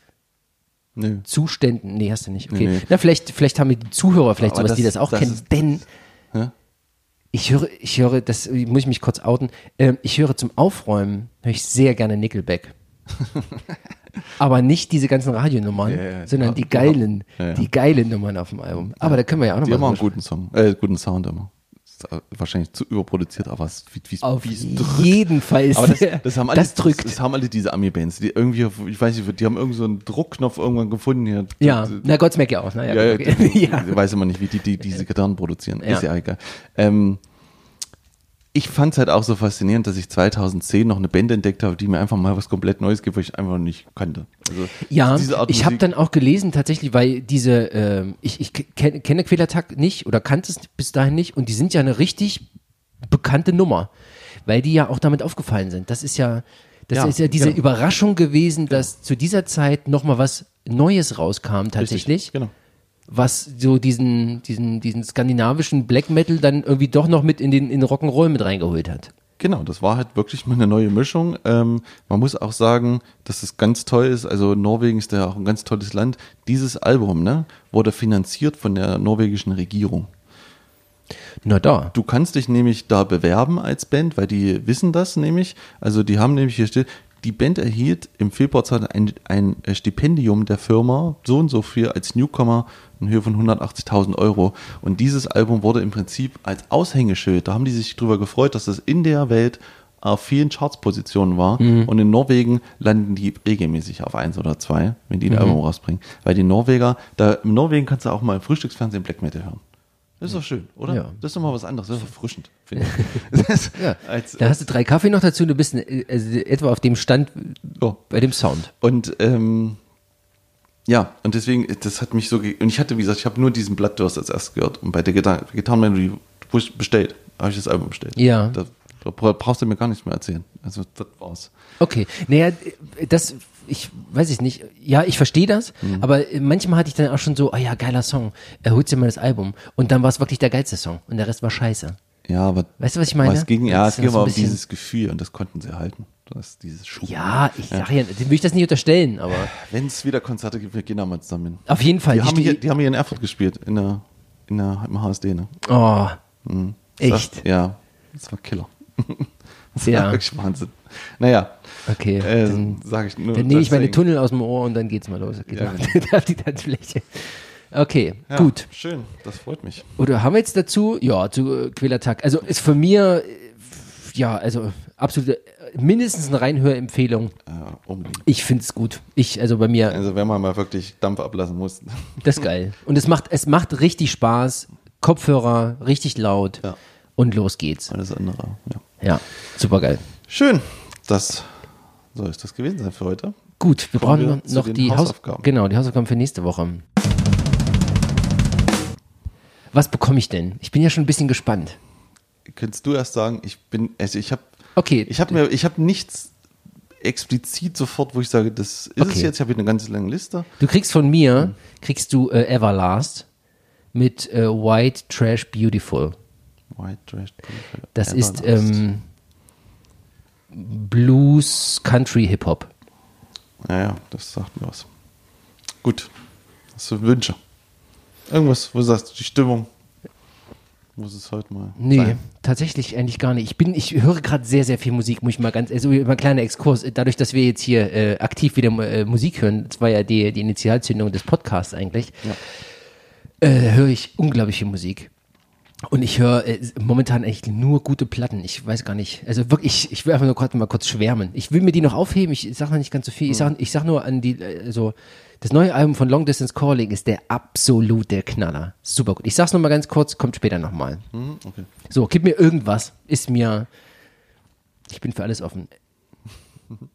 Nö. Zuständen. Nee, hast du nicht. Okay. Nee, nee. Na, vielleicht, vielleicht haben die Zuhörer vielleicht Aber sowas, die das- das auch das kennen. ist- Denn Ja? ich höre, ich höre, das muss ich mich kurz outen. Ähm, ich höre zum Aufräumen, höre ich sehr gerne Nickelback. Aber nicht diese ganzen Radionummern, Ja, ja, sondern ja. die geilen, Ja, ja. die geilen Nummern auf dem Album. Aber da können wir ja auch Die haben auch nochmal einen guten Song, äh, guten Sound immer. Ist äh, wahrscheinlich zu überproduziert, aber es wie, wie, Auf wie es drückt. jeden Fall ist Aber das, das haben alle, das drückt. Das, das haben alle diese Ami-Bands, die irgendwie, ich weiß nicht, die haben irgend so einen Druckknopf irgendwann gefunden hier. ja, Das- na Godsmack ja auch. Na, ja, Ja, okay. ja. Weiß immer nicht, wie die, die diese Gitarren produzieren. Ja. Ist ja egal. Ähm, ich fand es halt auch so faszinierend, dass ich 2010 noch eine Band entdeckt habe, die mir einfach mal was komplett Neues gibt, was ich einfach nicht kannte. Also, Ja, ich habe dann auch gelesen tatsächlich, weil diese, ähm, ich, ich kenne kenne Quälertag nicht oder kannte es bis dahin nicht und die sind ja eine richtig bekannte Nummer, weil die ja auch damit aufgefallen sind. Das ist ja, das Ja, ist ja diese genau. Überraschung gewesen, dass zu dieser Zeit nochmal was Neues rauskam tatsächlich, Richtig, Genau. Was so diesen, diesen, diesen skandinavischen Black Metal dann irgendwie doch noch mit in den, in Rock'n'Roll mit reingeholt hat. Genau, das war halt wirklich mal eine neue Mischung. Ähm, man muss auch sagen, dass es ganz toll ist. Also Norwegen ist ja auch ein ganz tolles Land. Dieses Album ne, wurde finanziert von der norwegischen Regierung. Na da. Du kannst dich nämlich da bewerben als Band, weil die wissen das nämlich. Also die haben nämlich hier steht, die Band erhielt im Februar 2000 ein, ein Stipendium der Firma, so und so viel als Newcomer in Höhe von 180.000 Euro. Und dieses Album wurde im Prinzip als Aushängeschild, da haben die sich drüber gefreut, dass das in der Welt auf vielen Chartspositionen war. Und in Norwegen landen die regelmäßig auf eins oder zwei, wenn die ein Album rausbringen. Weil die Norweger, da im Norwegen kannst du auch mal im Frühstücksfernsehen Black Metal hören. Das ist doch schön, oder? Ja. Das ist doch mal was anderes, das ist erfrischend, finde ich. Ja. als, Da hast du drei Kaffee noch dazu, du bist äh, also etwa auf dem Stand Ja. bei dem Sound. Und ähm, ja, und deswegen, das hat mich so, und ich hatte, wie gesagt, ich habe nur diesen Bloodthirst als erstes gehört und bei der Gitar Gitarrenmelodie wo ich bestellt, habe ich das Album bestellt. Ja. Da, da brauchst du mir gar nichts mehr erzählen. Also das war's. Okay, naja, das ich weiß ich nicht. Ja, ich verstehe das, Mhm. aber äh, manchmal hatte ich dann auch schon so, oh ja, geiler Song, er holt dir mal das Album. Und dann war es wirklich der geilste Song und der Rest war scheiße. Ja, aber Weißt du, was ich meine? es ging, ja, es ging aber um dieses Gefühl und das konnten sie halten. Das, dieses Schub. Ja, ich sag ja, dem will ich das nicht unterstellen, aber Wenn es wieder Konzerte gibt, wir gehen da mal zusammen auf jeden Fall. Die haben, die- hier, die haben hier in Erfurt gespielt, in der, in der, im HSD, ne? oh, Das echt? War, ja, das war Killer. Das Ja. war wirklich Wahnsinn. Naja, Okay, äh, dann- sage ich nur. Dann nehme ich meine. Tunnel aus dem Ohr und dann geht's mal los. Geht Ja, auf die Tanzfläche. Okay, Ja, gut. Schön, das freut mich. Oder haben wir jetzt dazu? Ja, zu äh, Quälertag. Also ist von mir, äh, ja, also absolute, äh, mindestens eine Reinhörempfehlung. Äh, unbedingt. Ich finde es gut. Ich, also bei mir, Also wenn man mal wirklich Dampf ablassen muss. das ist geil. Und es macht, es macht richtig Spaß. Kopfhörer, richtig laut. Ja. Und los geht's. Alles andere, ja. Ja, super geil. Schön, das soll es das gewesen sein für heute. Gut, wir Kommen brauchen wir noch, die Hausaufgaben. Hausaufgaben. Genau, die Hausaufgaben für nächste Woche. Was bekomme ich denn? Ich bin ja schon ein bisschen gespannt. Könntest du erst sagen, ich bin, also ich habe Okay. ich habe mir, ich habe nichts explizit sofort, wo ich sage, das ist es Okay. jetzt. Ich habe eine ganz lange Liste. Du kriegst von mir, kriegst du äh, Everlast mit äh, White Trash Beautiful. White Trash. Das ist Everlast. ähm, Blues Country Hip Hop. Ja, ja, das sagt mir was. Gut. Hast du Wünsche? Irgendwas, wo du sagst, die Stimmung muss es heute mal Nee, sein. tatsächlich eigentlich gar nicht. Ich bin, ich höre gerade sehr, sehr viel Musik, muss ich mal ganz, also mal ein kleiner Exkurs. Dadurch, dass wir jetzt hier äh, aktiv wieder äh, Musik hören, das war ja die, die Initialzündung des Podcasts eigentlich, äh, höre ich unglaublich viel Musik. Und ich höre äh, momentan echt nur gute Platten. Ich weiß gar nicht. Also wirklich, ich, ich will einfach nur kurz mal kurz schwärmen. Ich will mir die noch aufheben. Ich sage noch nicht ganz so viel. Ich sag, ich sag nur an die, also das neue Album von Long Distance Calling ist der absolute Knaller. Super gut. Ich sag's noch mal ganz kurz, kommt später nochmal. Hm, okay. So, gib mir irgendwas. Ist mir. Ich bin für alles offen.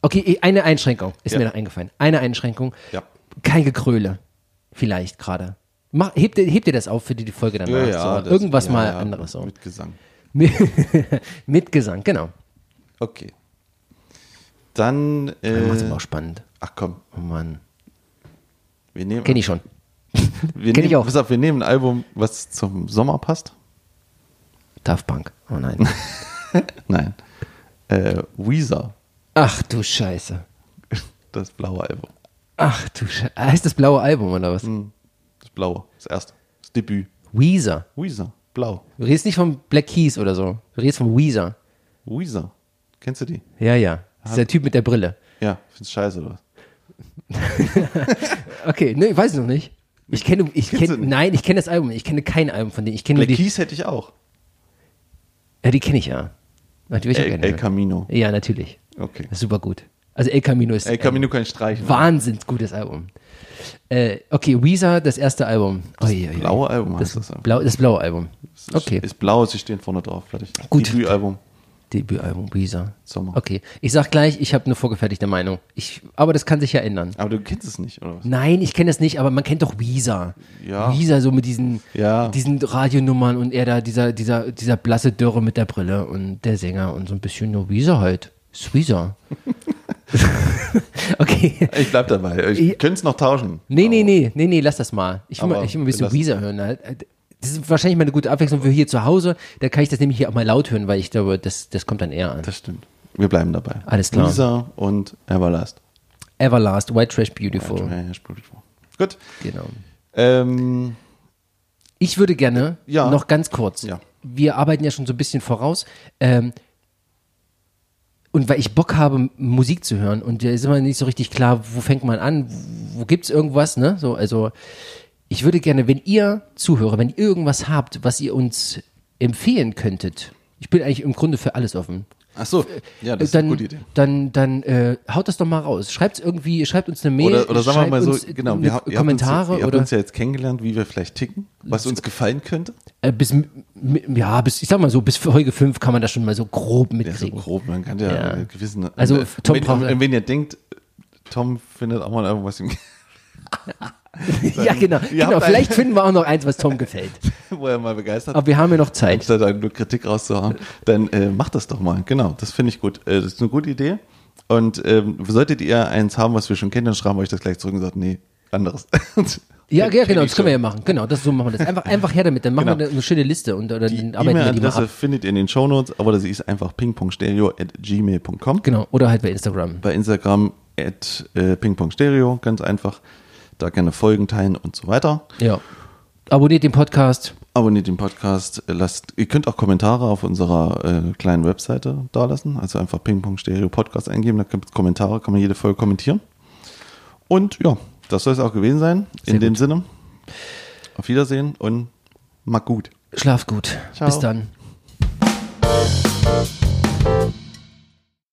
Okay, eh, eine Einschränkung ist Ja. mir noch eingefallen. Eine Einschränkung. Ja. Kein Gekröle. Vielleicht gerade. Mach, heb, dir, heb dir das auf für die, die Folge danach. so, das- irgendwas ja, mal ja, anderes. So. Mit Gesang. Mit Gesang, genau. Okay. Dann, äh, Dann macht's aber auch spannend. ach komm, Oh Mann. wir nehmen, Kenn ich schon. wir kenn nehmen, ich auch. Pass auf, wir nehmen ein Album, was zum Sommer passt. Daft Punk. Oh nein. Nein. Äh, Weezer, Ach du Scheiße. das blaue Album. Ach du Scheiße. Heißt das blaue Album oder was? Das blaue, das erste, das Debüt. Weezer. Weezer, blau. Du redest nicht von Black Keys oder so. Du redest von Weezer. Weezer, kennst du die? Ja, ja. Das ist der Typ mit der Brille. Ja, findest scheiße oder was? Okay, ne, ich weiß es noch nicht. Ich kenne, ich Kennst du kenne, nicht? nein, ich kenne das Album. Ich kenne kein Album von denen. Ich kenne nur Black die. Keys hätte ich auch. Ja, die kenne ich ja. Natürlich auch El, gerne. El Camino. Ja, natürlich. Okay. Das ist super gut. Also El Camino ist El Camino kann ich streichen. wahnsinnig gutes Album. Äh, okay, Weezer, das erste Album. Das blaue Album das, heißt das. Blau, das blaue Album. Es ist- Okay, Ist blau, sie stehen vorne drauf. Fertig. Gut. Debütalbum. Debütalbum Weezer. Sommer. Okay, ich sag gleich, ich habe eine vorgefertigte Meinung. Ich, aber das kann sich ja ändern. Aber du kennst es nicht, oder was? Nein, ich kenne das nicht, aber man kennt doch Weezer. Ja. Weezer so mit diesen, Ja. diesen Radionummern und er da, dieser, dieser, dieser blasse Dürre mit der Brille und der Sänger und so ein bisschen nur Weezer halt. Ist Weezer. okay. Ich bleib dabei. Ich könnte es noch tauschen. Nee, nee, nee, nee, nee, lass das mal. Ich will, mal, ich will ein bisschen Weezer hören. halt. Das ist wahrscheinlich mal eine gute Abwechslung für hier zu Hause. Da kann ich das nämlich hier auch mal laut hören, weil ich glaube, das, das kommt dann eher an. Das stimmt. Wir bleiben dabei. Alles klar. Weezer und Everlast. Everlast, White Trash Beautiful. Spiel ich vor. Gut. Genau. Ähm, Ich würde gerne Ja. noch ganz kurz. Ja. Wir arbeiten ja schon so ein bisschen voraus. Ähm, und weil ich Bock habe, Musik zu hören und da ist immer nicht so richtig klar, wo fängt man an, wo gibt's irgendwas, ne? So, also ich würde gerne, wenn ihr Zuhörer, wenn ihr irgendwas habt, was ihr uns empfehlen könntet, ich bin eigentlich im Grunde für alles offen. Ach so. Ja, das ist dann, eine gute Idee. Dann, dann äh, haut das doch mal raus. Schreibt irgendwie, schreibt uns eine Mail. Oder, oder sagen wir mal so, uns, genau, äh, wir, ha- ihr Kommentare habt uns, ihr habt oder uns ja jetzt kennengelernt, wie wir vielleicht ticken, was uns gefallen könnte. Äh, bis, ja, bis, ich sag mal so, bis Folge 5 kann man das schon mal so grob Ja, so mitkriegen. grob, man kann ja, Ja. einen gewissen. Also, äh, Tom wenn, wenn ihr denkt, Tom findet auch mal irgendwas, im- Ja, genau. Genau. Vielleicht finden wir auch noch eins, was Tom gefällt. wo er mal begeistert Aber wir haben ja noch Zeit. anstatt dann nur Kritik rauszuhauen, dann äh, macht das doch mal. Genau, das finde ich gut. Äh, das ist eine gute Idee. Und ähm, solltet ihr eins haben, was wir schon kennen, dann schreiben wir euch das gleich zurück und sagt, nee, anderes. Ja, ja, genau, das können wir ja machen. Genau, das so machen wir das. Einfach, einfach her damit. Dann machen Genau. wir eine schöne Liste und oder Die arbeiten wir die mal ab. findet ihr in den Shownotes, aber das ist einfach pingpongstereo.gmail.com. Genau, oder halt bei Instagram. Bei Instagram at äh, pingpongstereo, ganz einfach. Da gerne folgen, teilen und so weiter. Ja. Abonniert den Podcast. Abonniert den Podcast, äh, lasst, ihr könnt auch Kommentare auf unserer äh, kleinen Webseite dalassen, also einfach Ping-Pong Stereo Podcast eingeben, da gibt es Kommentare, kann man jede Folge kommentieren. Und ja, das soll es auch gewesen sein. Sehr In dem gut. Sinne, auf Wiedersehen und mag gut. Schlaf gut. Ciao. Bis dann.